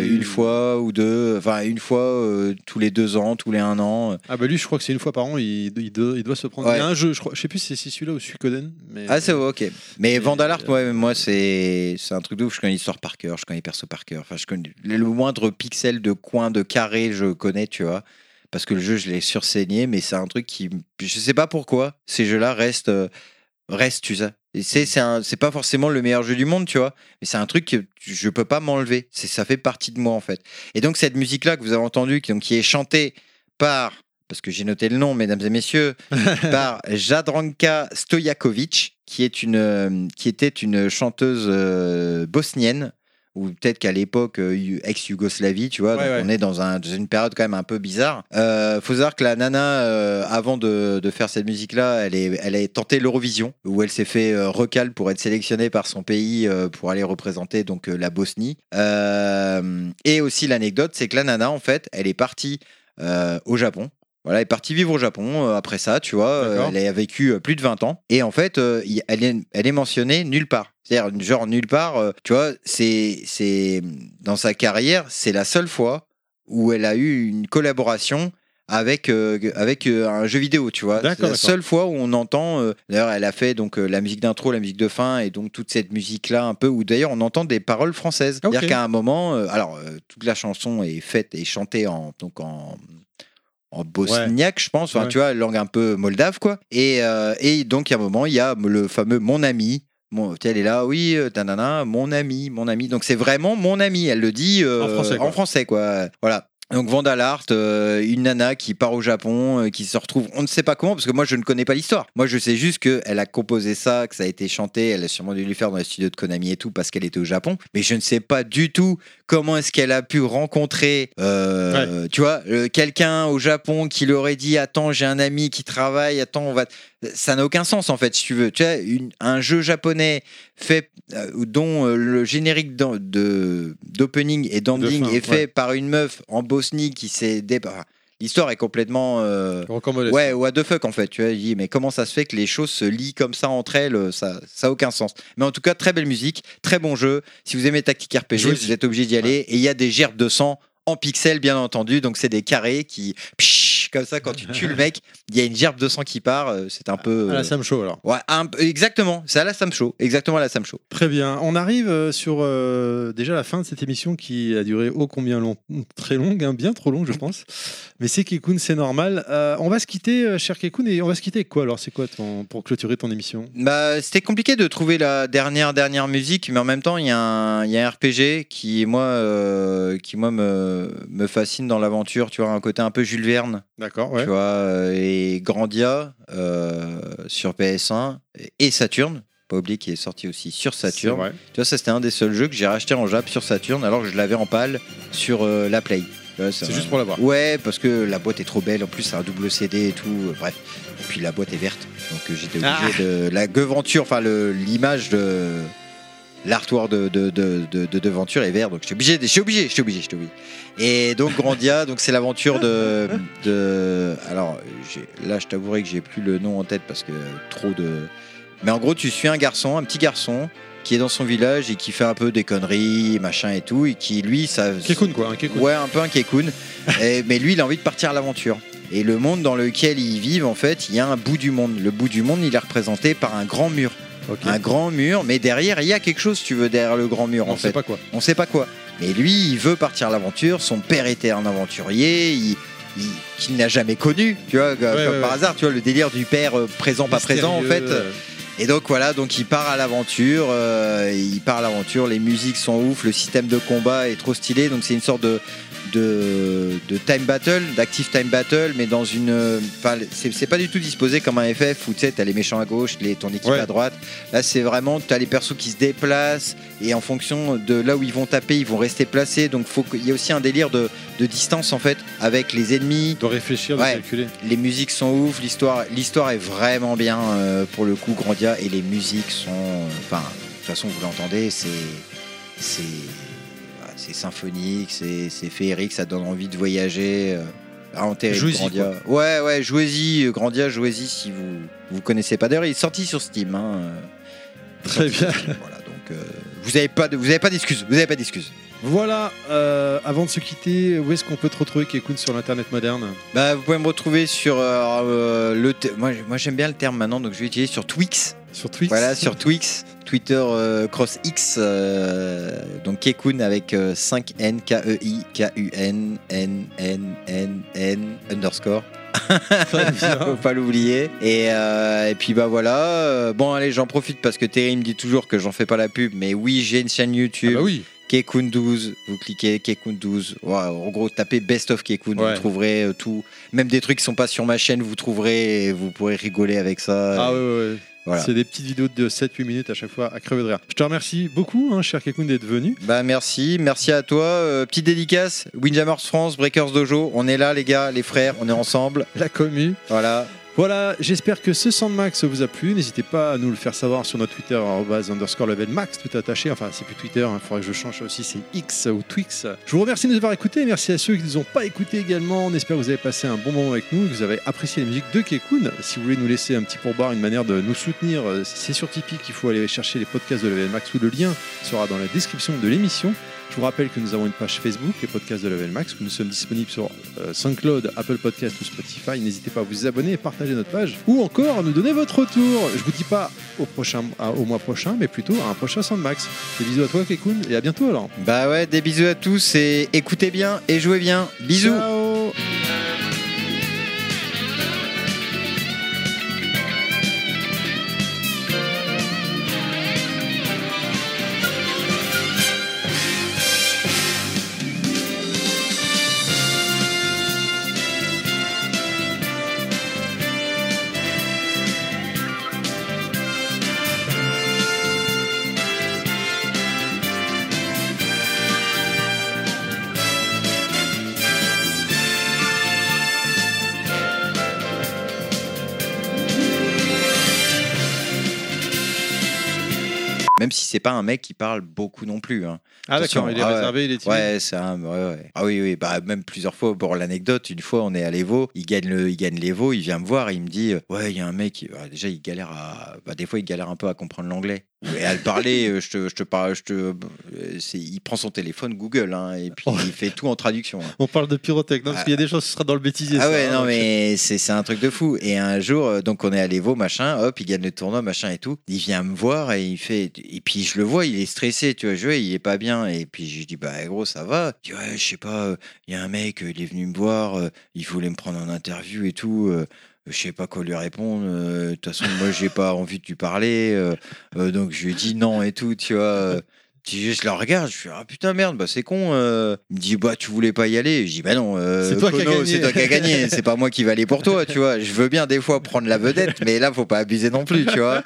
Mais- Une fois ou deux, enfin une fois euh, tous les deux ans, tous les un an. Ah bah lui, je crois que c'est une fois par an. Il, il doit, il doit se prendre. Ouais. Il y a un jeu, je crois. Je sais plus si c'est celui-là ou Suikoden. Mais Ah, c'est ok. Mais Et- Vandalart, ouais, moi, c'est un truc de ouf. Je connais l'histoire par cœur, je connais les persos par cœur. Enfin, je connais le le moindre pixel de coin, de carré, je connais, tu vois. Parce que le jeu, je l'ai sursaigné, mais c'est un truc qui. Je sais pas pourquoi ces jeux-là restent. Restent, tu sais. C'est pas forcément le meilleur jeu du monde, tu vois. Mais c'est un truc que je peux pas m'enlever. C'est Ça fait partie de moi, en fait. Et donc, cette musique-là que vous avez entendue, qui, donc, qui est chantée par. Parce que j'ai noté le nom, mesdames et messieurs, par Jadranka Stojakovic, qui, est une, euh, qui était une chanteuse euh, bosnienne, ou peut-être qu'à l'époque euh, eu- ex-Yougoslavie, tu vois, Ouais, donc ouais. on est dans, un- dans une période quand même un peu bizarre. Euh, faut savoir que la nana, euh, avant de, de faire cette musique-là, elle, est, elle a tenté l'Eurovision, où elle s'est fait euh, recal pour être sélectionnée par son pays pour aller représenter donc la Bosnie. Et aussi l'anecdote, c'est que la nana, en fait, elle est partie au Japon. Voilà, elle est partie vivre au Japon après ça, tu vois. elle a vécu plus de 20 ans. Et en fait, y- elle, est, elle est mentionnée nulle part. C'est-à-dire, genre, nulle part, euh, tu vois, c'est, c'est, dans sa carrière, c'est la seule fois où elle a eu une collaboration avec, euh, avec euh, un jeu vidéo, tu vois. C'est la seule fois où on entend. euh, d'ailleurs, elle a fait donc la musique d'intro, la musique de fin, et donc toute cette musique-là, un peu, où d'ailleurs on entend des paroles françaises. Ok. C'est-à-dire qu'à un moment, alors, toute la chanson est faite et chantée en, donc en, en bosniaque, je pense, enfin, Ouais. tu vois, langue un peu moldave, quoi. Et, euh, et donc, il y a un moment, il y a le fameux mon ami. Mon, elle est là, oui, euh, tanana, mon ami, mon ami. Donc, c'est vraiment mon ami. Elle le dit euh, En français, quoi. en français, quoi. Voilà. Donc Vandalart, euh, une nana qui part au Japon, euh, qui se retrouve, on ne sait pas comment, parce que moi je ne connais pas l'histoire. Moi je sais juste qu'elle a composé ça, que ça a été chanté, elle a sûrement dû le faire dans les studios de Konami et tout, parce qu'elle était au Japon. Mais je ne sais pas du tout comment est-ce qu'elle a pu rencontrer, tu vois, quelqu'un au Japon qui leur aurait dit, attends, j'ai un ami qui travaille, attends, on va... Ça n'a aucun sens en fait, si tu veux. Tu vois, une- un jeu japonais fait, euh, dont euh, le générique d'opening et d'ending est fait ouais. par une meuf en Bosnie qui s'est... dé- enfin, L'histoire est complètement... euh. Ouais, what the fuck en fait. Tu vois, dit, mais comment ça se fait que les choses se lient comme ça entre elles euh, Ça ça a aucun sens. Mais en tout cas, très belle musique, très bon jeu. Si vous aimez Tactique RPG, vous êtes obligé d'y aller. Et il y a des gerbes de sang en pixels, bien entendu. Donc c'est des carrés qui, comme ça quand tu tues le mec, il y a une gerbe de sang qui part. euh, C'est un peu. À la euh, Sam Show alors. Ouais, un exactement. C'est à la Sam Show. Exactement à la Sam Show. Très bien. On arrive euh, sur euh, déjà la fin de cette émission qui a duré ô combien long Très longue, hein, bien trop longue, je pense. Mais c'est Kekun, c'est normal. Euh, on va se quitter, cher Kekun, et on va se quitter avec quoi alors? C'est quoi ton, pour clôturer ton émission? Bah, c'était compliqué de trouver la dernière dernière musique, mais en même temps, il y, a un- il y a un RPG qui moi, euh, qui moi me, me fascine dans l'aventure. Tu vois, un côté un peu Jules Verne. D'accord, ouais. Tu vois, euh, et Grandia euh, sur PS1 et Saturn. Pas oublier qu'il est sorti aussi sur Saturn. Tu vois, ça c'était un des seuls jeux que j'ai racheté en Jap sur Saturn alors que je l'avais en pâle sur euh, la Play. C'est un- juste pour l'avoir. Ouais, parce que la boîte est trop belle. En plus, c'est un double CD et tout. euh, Bref. Et puis la boîte est verte. Donc euh, j'étais obligé Ah. de. La Geventure, enfin l'image de. L'artwork de, de, de, de, de Deventure est vert. Donc j'étais obligé, j'étais obligé, j'étais obligé, j'étais obligé. Et donc Grandia, donc c'est l'aventure de, de. Alors là, je t'avouerai que j'ai plus le nom en tête parce que trop de. Mais en gros, tu suis un garçon, un petit garçon qui est dans son village et qui fait un peu des conneries, machin et tout, et qui lui, ça. Kekun, quoi. Un Kekun. Ouais, un peu un Kekun. Et- mais lui, il a envie de partir à l'aventure. Et le monde dans lequel ils vivent, en fait, il y a un bout du monde. Le bout du monde, il est représenté par un grand mur. Un grand mur, mais derrière, il y a quelque chose, tu veux, derrière le grand mur, on en sait fait. pas quoi. On sait pas quoi. Mais lui, il veut partir à l'aventure. Son père était un aventurier. Il, il- qu'il n'a jamais connu, tu vois, comme ouais, par ouais. hasard, tu vois, le délire du père euh, présent, pas présent, en fait. Et donc voilà, donc il part à l'aventure, euh, il part à l'aventure, les musiques sont ouf, le système de combat est trop stylé, donc c'est une sorte de, de, de time battle, d'active time battle, mais dans une... c'est pas du tout disposé comme un FF où tu sais, t'as les méchants à gauche, les, ton équipe Ouais. à droite. Là, c'est vraiment, t'as les persos qui se déplacent, et en fonction de là où ils vont taper, ils vont rester placés, donc faut qu'il y a aussi un délire de, de distance en fait, avec les ennemis, De réfléchir, de calculer. les musiques sont ouf, l'histoire, l'histoire est vraiment bien euh, pour le coup Grandia et les musiques sont, euh, enfin, de toute façon vous l'entendez, c'est, c'est symphonique, c'est, c'est féerique, ça donne envie de voyager. Euh, terrible, Jouez-y, Grandia. Ouais, ouais, jouez-y, euh, Grandia, jouez-y si vous vous connaissez pas. D'ailleurs, il est sorti sur Steam. hein, euh, Très bien. Steam, voilà, donc euh, vous avez pas, de, vous avez pas d'excuses, vous avez pas d'excuses. Voilà, euh, avant de se quitter, où est-ce qu'on peut te retrouver, Kekun, sur l'internet moderne? Bah, vous pouvez me retrouver sur euh, le, te- moi, moi j'aime bien le terme maintenant, donc je vais utiliser sur Twix. Sur Twitch Voilà, sur Twix, Twitter euh, Cross X, euh, donc Kekun avec euh, 5 N, K-E-I, K-U-N, N, N, N, N, underscore. Très bien. Faut pas l'oublier. Et, euh, et puis bah voilà. euh, bon, allez, j'en profite parce que Terry me dit toujours que j'en fais pas la pub, mais oui, j'ai une chaîne Ah YouTube. bah oui, Kekun 12, vous cliquez Kekun 12. Ouais, en gros, tapez Best of Kekun, Ouais. vous trouverez tout. Même des trucs qui sont pas sur ma chaîne, vous trouverez et vous pourrez rigoler avec ça. ah ouais, ouais. Voilà. C'est des petites vidéos de 7-8 minutes à chaque fois à crever de rire. Je te remercie beaucoup, hein, cher Kekun, d'être venu. Bah merci, merci à toi. Euh, petite dédicace, Windjammers France, Breakers Dojo, on est là les gars, les frères, on est ensemble. La commu. Voilà. Voilà, j'espère que ce Sandmax vous a plu. N'hésitez pas à nous le faire savoir sur notre Twitter, underscore level max, tout attaché. Enfin, c'est plus Twitter, il faudrait que je change aussi, c'est X ou Twix. Je vous remercie de nous avoir écoutés. Merci à ceux qui ne nous ont pas écoutés également. On espère que vous avez passé un bon moment avec nous que vous avez apprécié la musique de Kekun. Si vous voulez nous laisser un petit pourboire, une manière de nous soutenir, euh, c'est sur Tipeee qu'il faut aller chercher les podcasts de Level Max où le lien sera dans la description de l'émission. Je vous rappelle que nous avons une page Facebook, les podcasts de Level Max, où nous sommes disponibles sur euh, SoundCloud, Apple Podcast ou Spotify. N'hésitez pas à vous abonner et partager notre page, ou encore à nous donner votre retour. Je vous dis pas au, prochain, au mois prochain, mais plutôt à un prochain Soundmax. Des bisous à toi, Kekun, et à bientôt alors. Bah ouais, des bisous à tous et écoutez bien et jouez bien. Bisous. Ciao Même si c'est pas un mec qui parle beaucoup non plus. hein. Ah d'accord, il est ah réservé, il est timide. Ouais, c'est un. ouais, ouais. Ah oui, oui, bah même plusieurs fois. Pour l'anecdote, une fois, on est à l'Evo, il gagne le, il gagne l'Evo, il vient me voir, il me dit, euh, ouais, il y a un mec, qui- bah, déjà, il galère à, bah, des fois, il galère un peu à comprendre l'anglais. Et à le parler, euh, je te, je te parle, je te, euh, il prend son téléphone Google hein, et puis Oh. il fait tout en traduction. hein. On parle de pyrotech, non Parce qu'il y a des choses, ce sera dans le bêtisier. Ah ça, ouais, hein, non, mais c'est c'est un truc de fou. Et un jour, euh, donc on est à l'Evo, machin, hop, il gagne le tournoi, machin et tout. Il vient me voir et il fait. Et puis je le vois, il est stressé, tu vois, je vois, il est pas bien. Et puis je lui dis, bah gros, ça va. Il dit, ouais, je sais pas, euh, il y a un mec, euh, il est venu me voir, euh, il voulait me prendre en interview et tout. Je sais pas quoi lui répondre. euh, De toute façon, moi, j'ai pas envie de lui parler. euh, euh, donc je lui dis non et tout, tu vois. Euh. Je le regarde, je fais ah putain merde, bah c'est con. euh. Il me dit bah tu voulais pas y aller. Je dis bah non, euh, C'est toi qui as gagné. c'est pas moi qui vais aller pour toi, tu vois. Je veux bien des fois prendre la vedette, mais là faut pas abuser non plus, tu vois.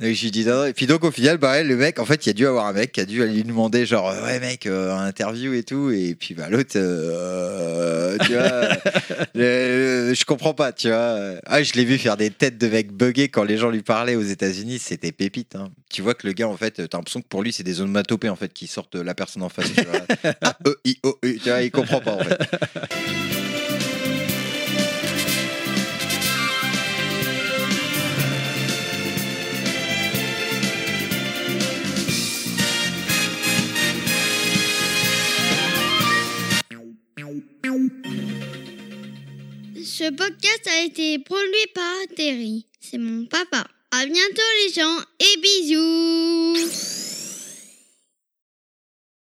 Et je lui dis non, non. Et puis donc au final, bah ouais, le mec, en fait, il y a dû avoir un mec qui a dû aller lui demander genre ouais mec, euh, un interview et tout. Et puis bah l'autre, euh, tu vois, euh, je comprends pas, tu vois. Ah je l'ai vu faire des têtes de mec buggés quand les gens lui parlaient aux États-Unis, c'était pépite. hein. Tu vois que le gars en fait, t'as l'impression que pour lui c'est des onomatopées en fait qui sortent la personne en face. Tu vois. A, E, I, O, U, tu vois, il comprend pas en fait. Ce podcast a été produit par Terry. C'est mon papa. À bientôt les gens et bisous